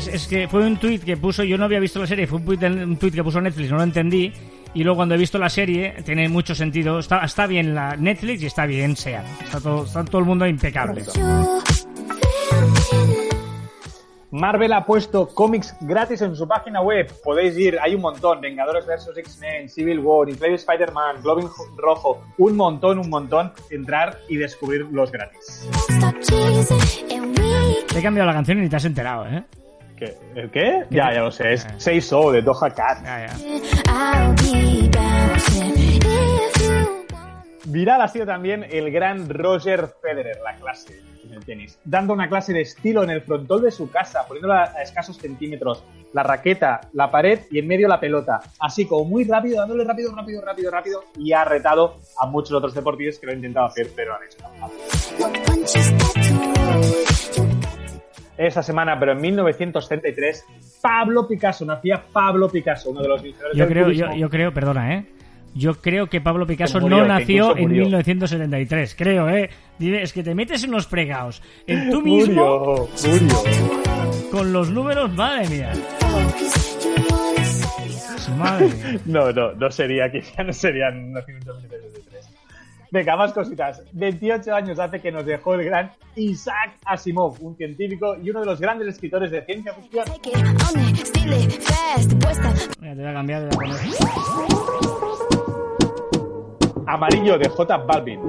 Speaker 1: Es, es que fue un tweet que puso, yo no había visto la serie, fue un tweet, tuit que puso Netflix, no lo entendí. Y luego cuando he visto la serie, tiene mucho sentido. Está, está bien la Netflix y está bien SEA. Está todo, está todo el mundo impecable.
Speaker 2: Marvel ha puesto cómics gratis en su página web. Podéis ir, hay un montón. Vengadores vs. X-Men, Civil War, Incredible Spider-Man, Globin Rojo. Un montón, un montón. Entrar y gratis.
Speaker 4: And we
Speaker 1: Te he cambiado la canción y ni te has enterado, ¿eh?
Speaker 2: ¿Qué? ¿El qué? Ya, ya lo sé. Es Say So de Doja Cat.
Speaker 1: Ya.
Speaker 2: Viral ha sido también el gran Roger Federer, la clase en el tenis, dando una clase de estilo en el frontón de su casa, poniéndola a escasos centímetros, la raqueta, la pared y en medio la pelota, así como muy rápido, dándole rápido, rápido, rápido, rápido, y ha retado a muchos otros deportistas que lo han intentado hacer, pero han hecho nada. Esta semana, pero en 1933, Pablo Picasso, nacía Pablo Picasso, uno de los
Speaker 1: Yo creo, yo, yo creo, perdona, ¿eh? Yo creo que Pablo Picasso
Speaker 2: murió,
Speaker 1: no nació en
Speaker 2: murió.
Speaker 1: 1973. Creo, ¿eh? Es que te metes en unos fregados. En tú mismo.
Speaker 2: Murió, murió.
Speaker 1: con los números, madre mía. Madre mía.
Speaker 2: No, no, no sería, quizá no serían unos 500 millones de tres. Venga, más cositas. 28 años hace que nos dejó el gran Isaac Asimov, un científico y uno de los grandes escritores de ciencia ficción.
Speaker 1: Mira, te voy a cambiar, te voy a poner.
Speaker 2: Amarillo de J Balvin.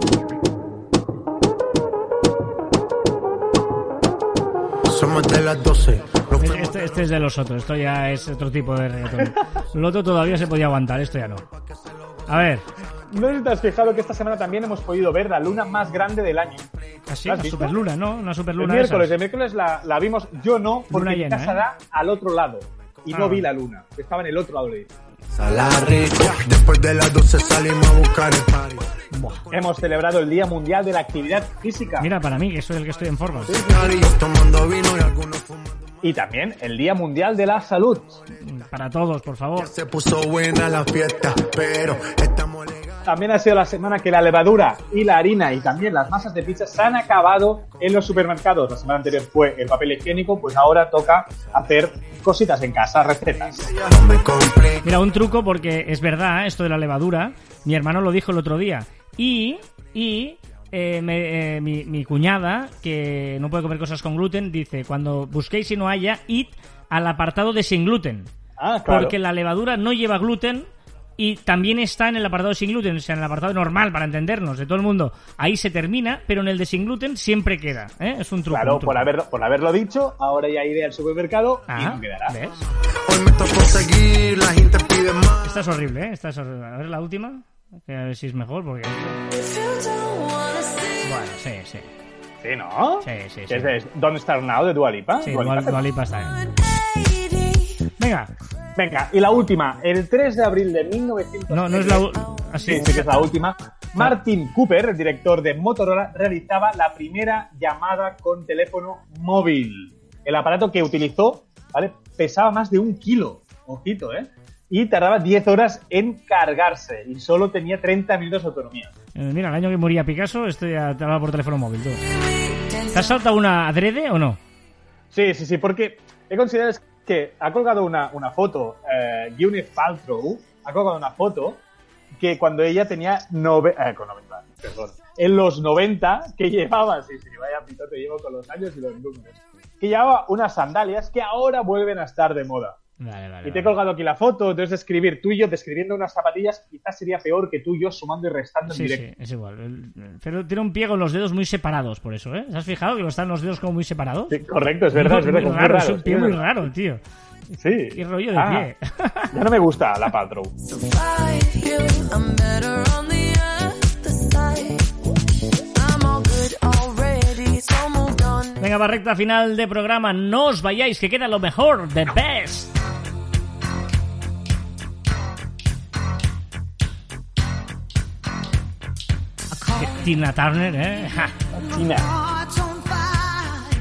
Speaker 5: Somos de las 12. Nos fuimos
Speaker 1: Este, este es de los otros, esto ya es otro tipo de reggaetón. Lo otro todavía se podía aguantar, esto ya no. A ver,
Speaker 2: No sé si te has fijado que esta semana también hemos podido ver la luna más grande del año.
Speaker 1: así,
Speaker 2: ¿La has
Speaker 1: una
Speaker 2: visto?
Speaker 1: superluna, ¿no? Una
Speaker 2: El
Speaker 1: superluna. de
Speaker 2: miércoles,
Speaker 1: esas.
Speaker 2: el miércoles la, la vimos, yo no, porque
Speaker 1: Luna
Speaker 2: mi
Speaker 1: llena,
Speaker 2: casa
Speaker 1: ¿eh?
Speaker 2: da al otro lado. Y
Speaker 1: Ah.
Speaker 2: no vi la luna, estaba en el otro lado
Speaker 5: la rico. Después de las 12 salimos a buscar el.
Speaker 2: Hemos celebrado el Día Mundial de la Actividad Física.
Speaker 1: Mira, para mí, que soy el que estoy en forma.
Speaker 5: Y
Speaker 2: también el Día Mundial de la Salud.
Speaker 1: Para todos, por favor.
Speaker 5: Se puso buena la fiesta, pero estamos.
Speaker 2: También ha sido la semana que la levadura y la harina y también las masas de pizza se han acabado en los supermercados. La semana anterior fue el papel higiénico, pues ahora toca hacer cositas en casa, recetas.
Speaker 1: Mira, un truco porque es verdad, ¿eh? esto de la levadura. Mi hermano lo dijo el otro día. Y, y eh, me- eh, mi, mi cuñada, que no puede comer cosas con gluten, dice, cuando busquéis y no haya, id al apartado de sin gluten.
Speaker 2: Ah, claro.
Speaker 1: Porque la levadura no lleva gluten y también está en el apartado sin gluten, o sea, en el apartado normal, para entendernos, de todo el mundo. Ahí se termina, pero en el de sin gluten siempre queda. ¿eh? Es un truco.
Speaker 2: Claro,
Speaker 1: un truco.
Speaker 2: por haberlo, por haberlo dicho, ahora ya iré al supermercado y
Speaker 1: Ah,
Speaker 2: no quedará.
Speaker 1: ¿ves?
Speaker 5: Hoy me tocó seguir, la gente pide más.
Speaker 1: Esta es horrible, ¿eh? Esta es horrible. A ver la última. que A ver si es mejor, porque... Bueno, sí, sí.
Speaker 2: Sí, ¿no?
Speaker 1: Sí, sí, sí.
Speaker 2: Es Don't Start Now de Dua Lipa.
Speaker 1: Sí,
Speaker 2: Dua Lipa.
Speaker 1: Dua- Dua Lipa está bien. Venga,
Speaker 2: Venga, y la última. El 3 de abril de 1900...
Speaker 1: no, no es la... Así,
Speaker 2: Sí, sí que es la última. Martin Cooper, el director de Motorola, realizaba la primera llamada con teléfono móvil. El aparato que utilizó, ¿vale? Pesaba más de un kilo. Ojito, ¿eh? Y tardaba 10 horas en cargarse. Y solo tenía 30 minutos de autonomía.
Speaker 1: Eh, mira, el año que moría Picasso, esto ya hablaba por teléfono móvil, tú. ¿Te has saltado una adrede o no?
Speaker 2: Sí, sí, sí, porque he considerado que ha colgado una, una foto, eh, Gwyneth Paltrow, ha colgado una foto que cuando ella tenía nove- eh, con 90, perdón, en los 90, que llevaba, sí, sí, vaya pitote llevo con los años y los números, que llevaba unas sandalias que ahora vuelven a estar de moda.
Speaker 1: Vale, vale.
Speaker 2: Y te he colgado aquí la foto, entonces de escribir tú y yo describiendo unas zapatillas, quizás sería peor que tú y yo sumando y restando en
Speaker 1: Sí,
Speaker 2: directo.
Speaker 1: sí, es igual. Pero tiene un pie con los dedos muy separados, por eso, ¿eh? ¿Te has fijado que están los dedos como muy separados?
Speaker 2: Sí, correcto, es verdad, es verdad,
Speaker 1: Muy raro,
Speaker 2: muy
Speaker 1: es
Speaker 2: raro,
Speaker 1: un pie
Speaker 2: sí,
Speaker 1: muy raro, tío.
Speaker 2: Sí.
Speaker 1: Qué rollo de
Speaker 2: Ah,
Speaker 1: pie.
Speaker 2: Ya no me gusta la Paltrow.
Speaker 1: Venga, va final de programa. No os vayáis, que queda lo mejor, the best. Tina Turner, ¿eh? Ja.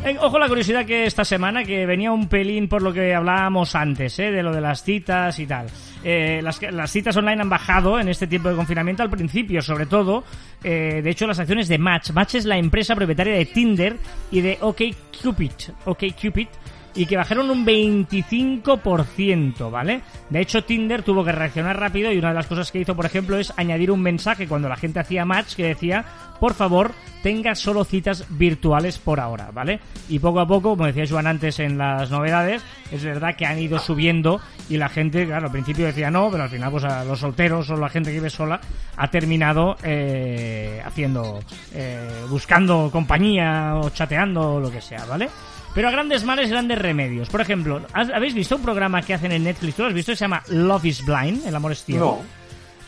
Speaker 1: Eh, Ojo la curiosidad que esta semana, que venía un pelín por lo que hablábamos antes, ¿eh? de lo de las citas y tal. Eh, las, las citas online han bajado en este tiempo de confinamiento al principio, sobre todo. eh, de hecho, las acciones de Match. Match es la empresa propietaria de Tinder y de OkCupid. OkCupid y que bajaron un 25%, ¿vale? De hecho, Tinder tuvo que reaccionar rápido y una de las cosas que hizo, por ejemplo, es añadir un mensaje cuando la gente hacía match que decía, por favor, tenga solo citas virtuales por ahora, ¿vale? Y poco a poco, como decía Joan antes en las novedades, es verdad que han ido subiendo y la gente, claro, al principio decía no, pero al final, pues a los solteros o la gente que vive sola ha terminado eh, haciendo, eh, buscando compañía o chateando o lo que sea, ¿vale? Pero a grandes males, grandes remedios. Por ejemplo, ¿has- ¿habéis visto un programa que hacen en Netflix? ¿Tú lo has visto? Se llama Love is Blind, El amor es ciego.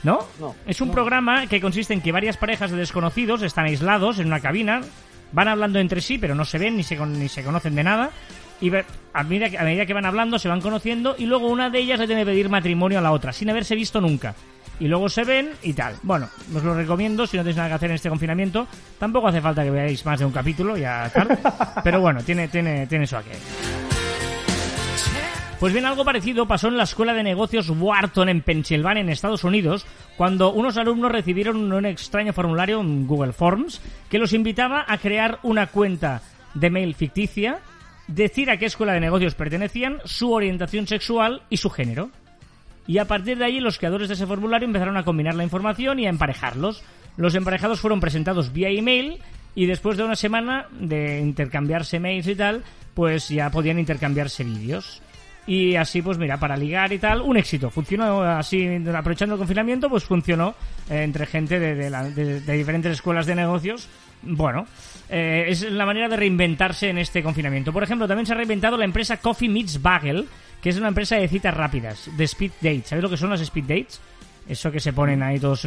Speaker 2: No.
Speaker 1: ¿No?
Speaker 2: No,
Speaker 1: Es un programa que consiste en que varias parejas de desconocidos están aislados en una cabina, van hablando entre sí, pero no se ven ni se, ni se conocen de nada. Y a medida, que, a medida que van hablando, se van conociendo y luego una de ellas le tiene que pedir matrimonio a la otra, sin haberse visto nunca. Y luego se ven y tal. Bueno, os lo recomiendo si no tenéis nada que hacer en este confinamiento. Tampoco hace falta que veáis más de un capítulo, ya tal. Pero bueno, tiene, tiene, tiene eso aquí. Pues bien, algo parecido pasó en la Escuela de Negocios Wharton en Pensilvania, en Estados Unidos, cuando unos alumnos recibieron un extraño formulario en Google Forms que los invitaba a crear una cuenta de mail ficticia decir a qué escuela de negocios pertenecían, su orientación sexual y su género. Y a partir de ahí los creadores de ese formulario empezaron a combinar la información y a emparejarlos. Los emparejados fueron presentados vía email y después de una semana de intercambiarse mails y tal, pues ya podían intercambiarse vídeos. Y así, pues mira, para ligar y tal, un éxito. Funcionó así, aprovechando el confinamiento, pues funcionó eh, entre gente de, la- de diferentes escuelas de negocios. Bueno, eh, es la manera de reinventarse en este confinamiento. Por ejemplo, también se ha reinventado la empresa Coffee Meets Bagel, que es una empresa de citas rápidas, de speed dates. ¿Sabéis lo que son las speed dates? Eso que se ponen ahí todos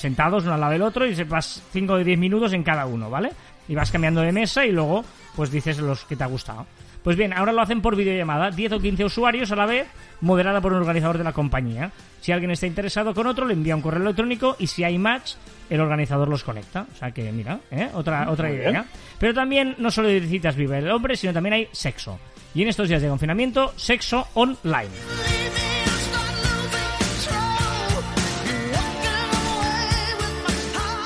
Speaker 1: sentados uno al lado del otro y se vas 5 o 10 minutos en cada uno, ¿vale? Y vas cambiando de mesa y luego pues dices los que te ha gustado. Pues bien, ahora lo hacen por videollamada, 10 o 15 usuarios a la vez, moderada por un organizador de la compañía. Si alguien está interesado con otro, le envía un correo electrónico y si hay match, el organizador los conecta. O sea que, mira, ¿eh? otra, otra idea. Pero también no solo de citas vive el hombre, sino también hay sexo. Y en estos días de confinamiento, sexo online.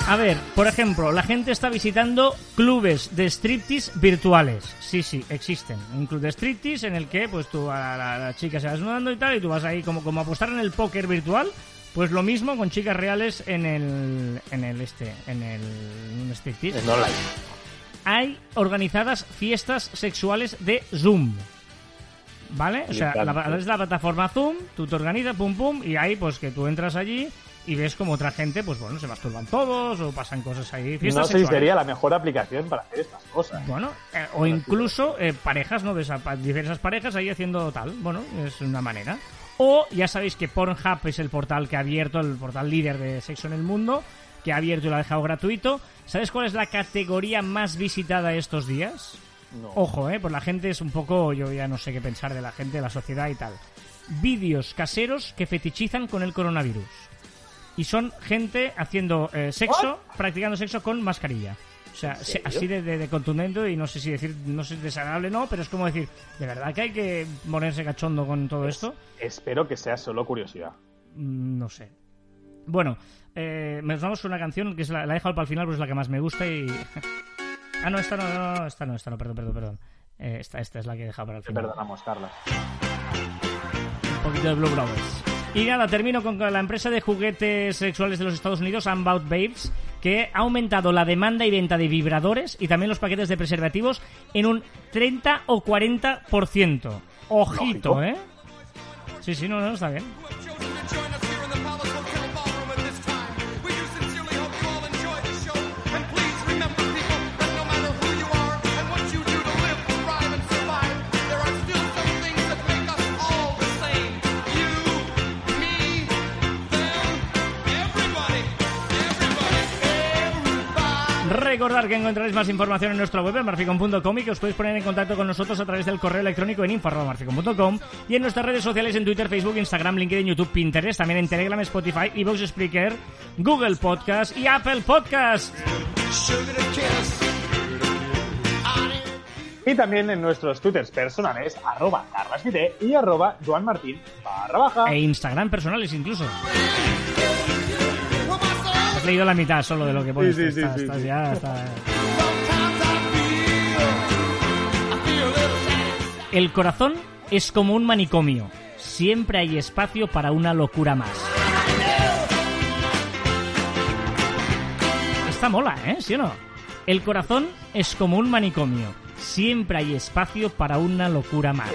Speaker 1: A ver, por ejemplo, la gente está visitando clubes de striptease virtuales. Sí, sí, existen. Un club de striptease en el que pues tú a la, la chica se va desnudando y tal, y tú vas ahí como, como apostar en el póker virtual. Pues lo mismo con chicas reales en el, en el este, en el en un striptease.
Speaker 2: En online.
Speaker 1: Hay organizadas fiestas sexuales de Zoom. ¿Vale? O sea, la, es la plataforma Zoom, tú te organizas, pum pum, y ahí pues que tú entras allí y ves como otra gente, pues bueno, se masturban todos o pasan cosas ahí.
Speaker 2: No sé si sería la mejor aplicación para hacer estas cosas.
Speaker 1: Bueno, eh, o incluso eh, parejas, ¿no? Diversas parejas ahí haciendo tal. Bueno, es una manera. O ya sabéis que Pornhub es el portal que ha abierto, el portal líder de sexo en el mundo, que ha abierto y lo ha dejado gratuito. ¿Sabes cuál es la categoría más visitada estos días?
Speaker 2: No.
Speaker 1: Ojo, eh, pues la gente es un poco, yo ya no sé qué pensar de la gente, de la sociedad y tal. Vídeos caseros que fetichizan con el coronavirus. Y son gente haciendo eh, sexo, practicando sexo con mascarilla. O sea, así de, de- de contundente y no sé si decir, no sé si desagradable o no, pero es como decir, ¿de verdad que hay que ponerse cachondo con todo esto?
Speaker 2: Espero que sea solo curiosidad.
Speaker 1: Mm, No sé. Bueno, eh, con una canción que es la, la he dejado para el final, pues es la que más me gusta y... ah, no, esta no, no, esta no, esta no, perdón, perdón, perdón. Eh, esta, esta es la que he dejado para el
Speaker 2: Te
Speaker 1: final.
Speaker 2: perdonamos, Carla.
Speaker 1: Un poquito de Blue Brothers. Y nada, termino con la empresa de juguetes sexuales de los Estados Unidos, Unbound Babes, que ha aumentado la demanda y venta de vibradores y también los paquetes de preservativos en un 30 o 40%. Ojito,
Speaker 2: Lógico.
Speaker 1: ¿eh? Sí, sí, no, no, está bien. Recordar que encontraréis más información en nuestra web en marficon.com y que os podéis poner en contacto con nosotros a través del correo electrónico en info.marficon.com y en nuestras redes sociales en Twitter, Facebook, Instagram, LinkedIn, YouTube, Pinterest, también en Telegram, Spotify, Evox Spreaker, Google Podcast y Apple Podcast.
Speaker 2: Y también en nuestros twitters personales, arroba carlasvide y arroba joanmartin barra baja.
Speaker 1: E Instagram personales incluso. Has leído la mitad solo de lo que pones.
Speaker 2: Sí, sí, sí,
Speaker 1: Estás-
Speaker 2: sí,
Speaker 1: estás
Speaker 2: sí.
Speaker 1: ya- está- El corazón es como un manicomio. Siempre hay espacio para una locura más. Esta mola, ¿eh? ¿Sí o no? El corazón es como un manicomio. Siempre hay espacio para una locura más.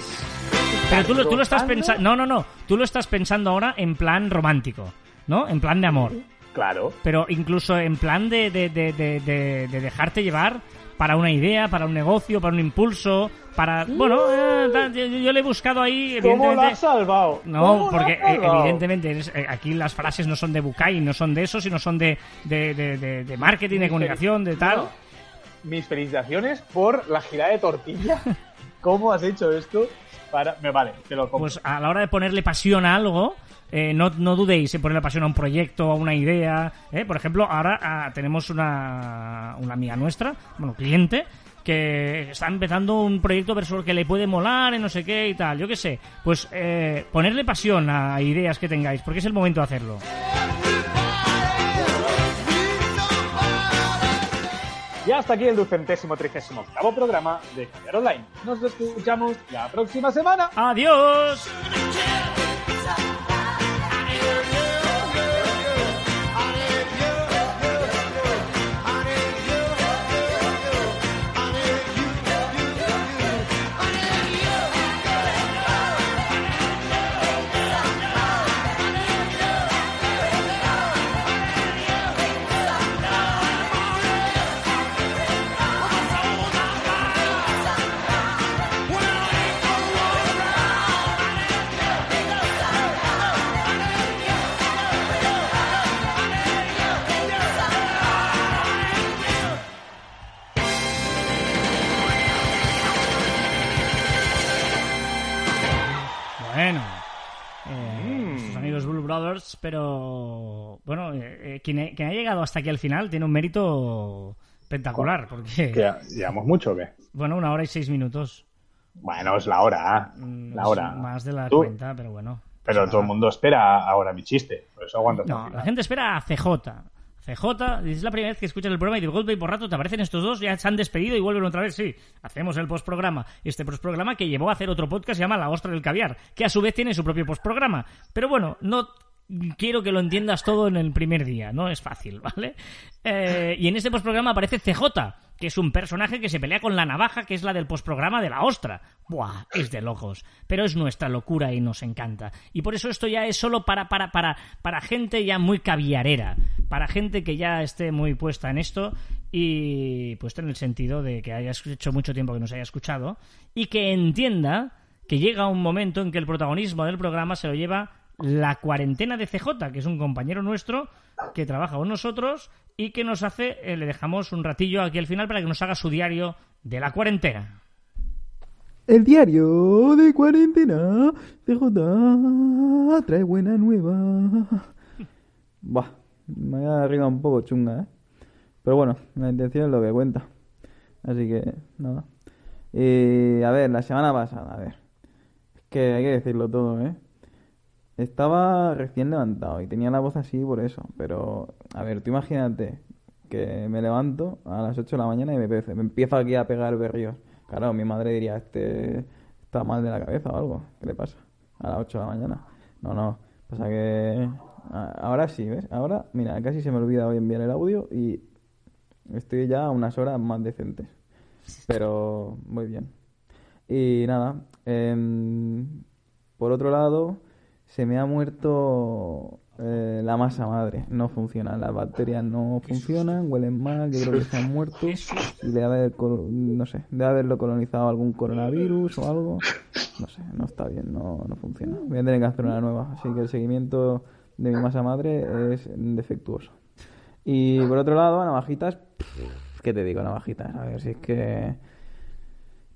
Speaker 1: Pero tú, lo- tú lo estás pensando... No, no, no. Tú lo estás pensando ahora en plan romántico, ¿no? En plan de amor.
Speaker 2: Claro.
Speaker 1: Pero incluso en plan de, de, de, de, de- de dejarte llevar para una idea, para un negocio, para un impulso, para... Bueno, eh, yo, yo le he buscado ahí,
Speaker 2: ¿Cómo lo
Speaker 1: evidentemente...
Speaker 2: has salvado?
Speaker 1: No,
Speaker 2: ¿Cómo lo
Speaker 1: porque eh,
Speaker 2: salvado?
Speaker 1: evidentemente eh, aquí las frases no son de Bucay, no son de eso, sino son de, de, de, de- de marketing, de comunicación, de tal.
Speaker 2: No. Mis felicitaciones por la girada de tortilla. ¿Cómo has hecho esto? Para... Me vale, te lo compro.
Speaker 1: Pues a la hora de ponerle pasión a algo, eh, no, no dudéis en ponerle pasión a un proyecto, a una idea. ¿eh? Por ejemplo, ahora ah, tenemos una, una amiga nuestra, bueno, cliente, que está empezando un proyecto versus que le puede molar y no sé qué y tal, yo qué sé. Pues eh, ponerle pasión a ideas que tengáis, porque es el momento de hacerlo.
Speaker 2: Y hasta aquí el ducentésimo trigésimo octavo programa de Caviar Online. Nos escuchamos la próxima semana.
Speaker 1: ¡Adiós! Pero bueno, eh, eh, quien, ha- quien ha llegado hasta aquí al final tiene un mérito espectacular, porque
Speaker 2: ¿Que ya- ¿Llevamos mucho o qué?
Speaker 1: bueno, una hora y seis minutos.
Speaker 2: Bueno, es la hora, ¿eh? La
Speaker 1: es
Speaker 2: hora.
Speaker 1: Más de la
Speaker 2: Tú-
Speaker 1: cuenta, pero bueno.
Speaker 2: Pero todo el mundo espera ahora mi chiste. Por eso el
Speaker 1: No, la gente espera a CJ. CJ, es la primera vez que escuchas el programa y de golpe y por rato te aparecen estos dos, ya se han despedido y vuelven otra vez. Sí, hacemos el postprograma. Este postprograma que llevó a hacer otro podcast se llama La Ostra del Caviar, que a su vez tiene su propio postprograma. Pero bueno, no quiero que lo entiendas todo en el primer día, no es fácil, ¿vale? Eh, y en este postprograma aparece CJ, que es un personaje que se pelea con la navaja, que es la del postprograma de la ostra. Buah, es de locos. Pero es nuestra locura y nos encanta. Y por eso esto ya es solo para, para, para, para gente ya muy caviarera, para gente que ya esté muy puesta en esto y puesto en el sentido de que hayas hecho mucho tiempo que nos haya escuchado y que entienda que llega un momento en que el protagonismo del programa se lo lleva la cuarentena de CJ, que es un compañero nuestro que trabaja con nosotros y que nos hace, eh, le dejamos un ratillo aquí al final para que nos haga su diario de la cuarentena.
Speaker 3: El diario de cuarentena CJ trae buena nueva. Buah, me ha arriba un poco chunga, ¿eh? Pero bueno, la intención es lo que cuenta. Así que, nada. Y, a ver, la semana pasada, a ver. Es que hay que decirlo todo, ¿eh? Estaba recién levantado y tenía la voz así por eso. Pero, a ver, tú imagínate que me levanto a las 8 de la mañana y me, me empiezo aquí a pegar berríos. Claro, mi madre diría, este está mal de la cabeza o algo. ¿Qué le pasa? A las 8 de la mañana. No, no. Pasa que ahora sí, ¿ves? Ahora, mira, casi se me olvida hoy enviar el audio y estoy ya a unas horas más decentes. Pero muy bien. Y nada, em, por otro lado, se me ha muerto eh, la masa madre. No funciona, las bacterias no funcionan, huelen mal, yo creo que se han muerto. Y debe haber, no sé, debe haberlo colonizado algún coronavirus o algo. No sé, no está bien, no, no funciona. Voy a tener que hacer una nueva. Así que el seguimiento de mi masa madre es defectuoso. Y por otro lado, navajitas, ¿qué te digo, navajitas? A ver si es que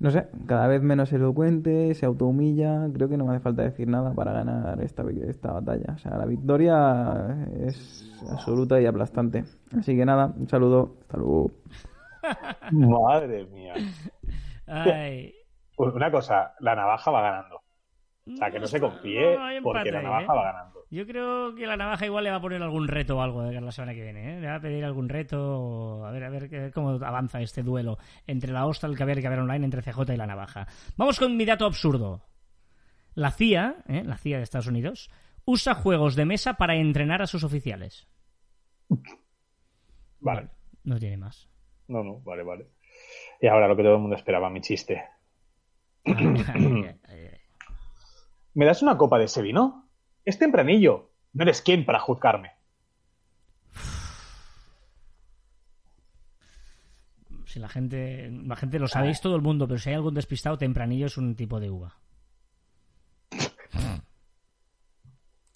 Speaker 3: no sé, cada vez menos elocuente, se autohumilla. Creo que no me hace falta decir nada para ganar esta, esta batalla. O sea, la victoria es absoluta y aplastante. Así que nada, un saludo. Hasta luego.
Speaker 2: Madre mía.
Speaker 1: Ay.
Speaker 2: Una cosa, la navaja va ganando. O sea, que no se confíe
Speaker 1: No,
Speaker 2: porque la
Speaker 1: ahí,
Speaker 2: navaja
Speaker 1: ¿eh?
Speaker 2: va ganando.
Speaker 1: Yo creo que la navaja igual le va a poner algún reto o algo de a la semana que viene. ¿eh? Le va a pedir algún reto. A ver, a ver cómo avanza este duelo entre la ostra, el caviar y caviar online, entre CJ y la navaja. Vamos con mi dato absurdo. La CIA, ¿eh? la CIA de Estados Unidos, usa juegos de mesa para entrenar a sus oficiales.
Speaker 2: Vale.
Speaker 1: No tiene más.
Speaker 2: No, no, vale, vale. Y ahora lo que todo el mundo esperaba, mi chiste. ¿Me das una copa de ese vino? Es tempranillo. No eres quien para juzgarme.
Speaker 1: Si la gente, la gente lo sabéis todo el mundo, pero si hay algún despistado, tempranillo es un tipo de uva.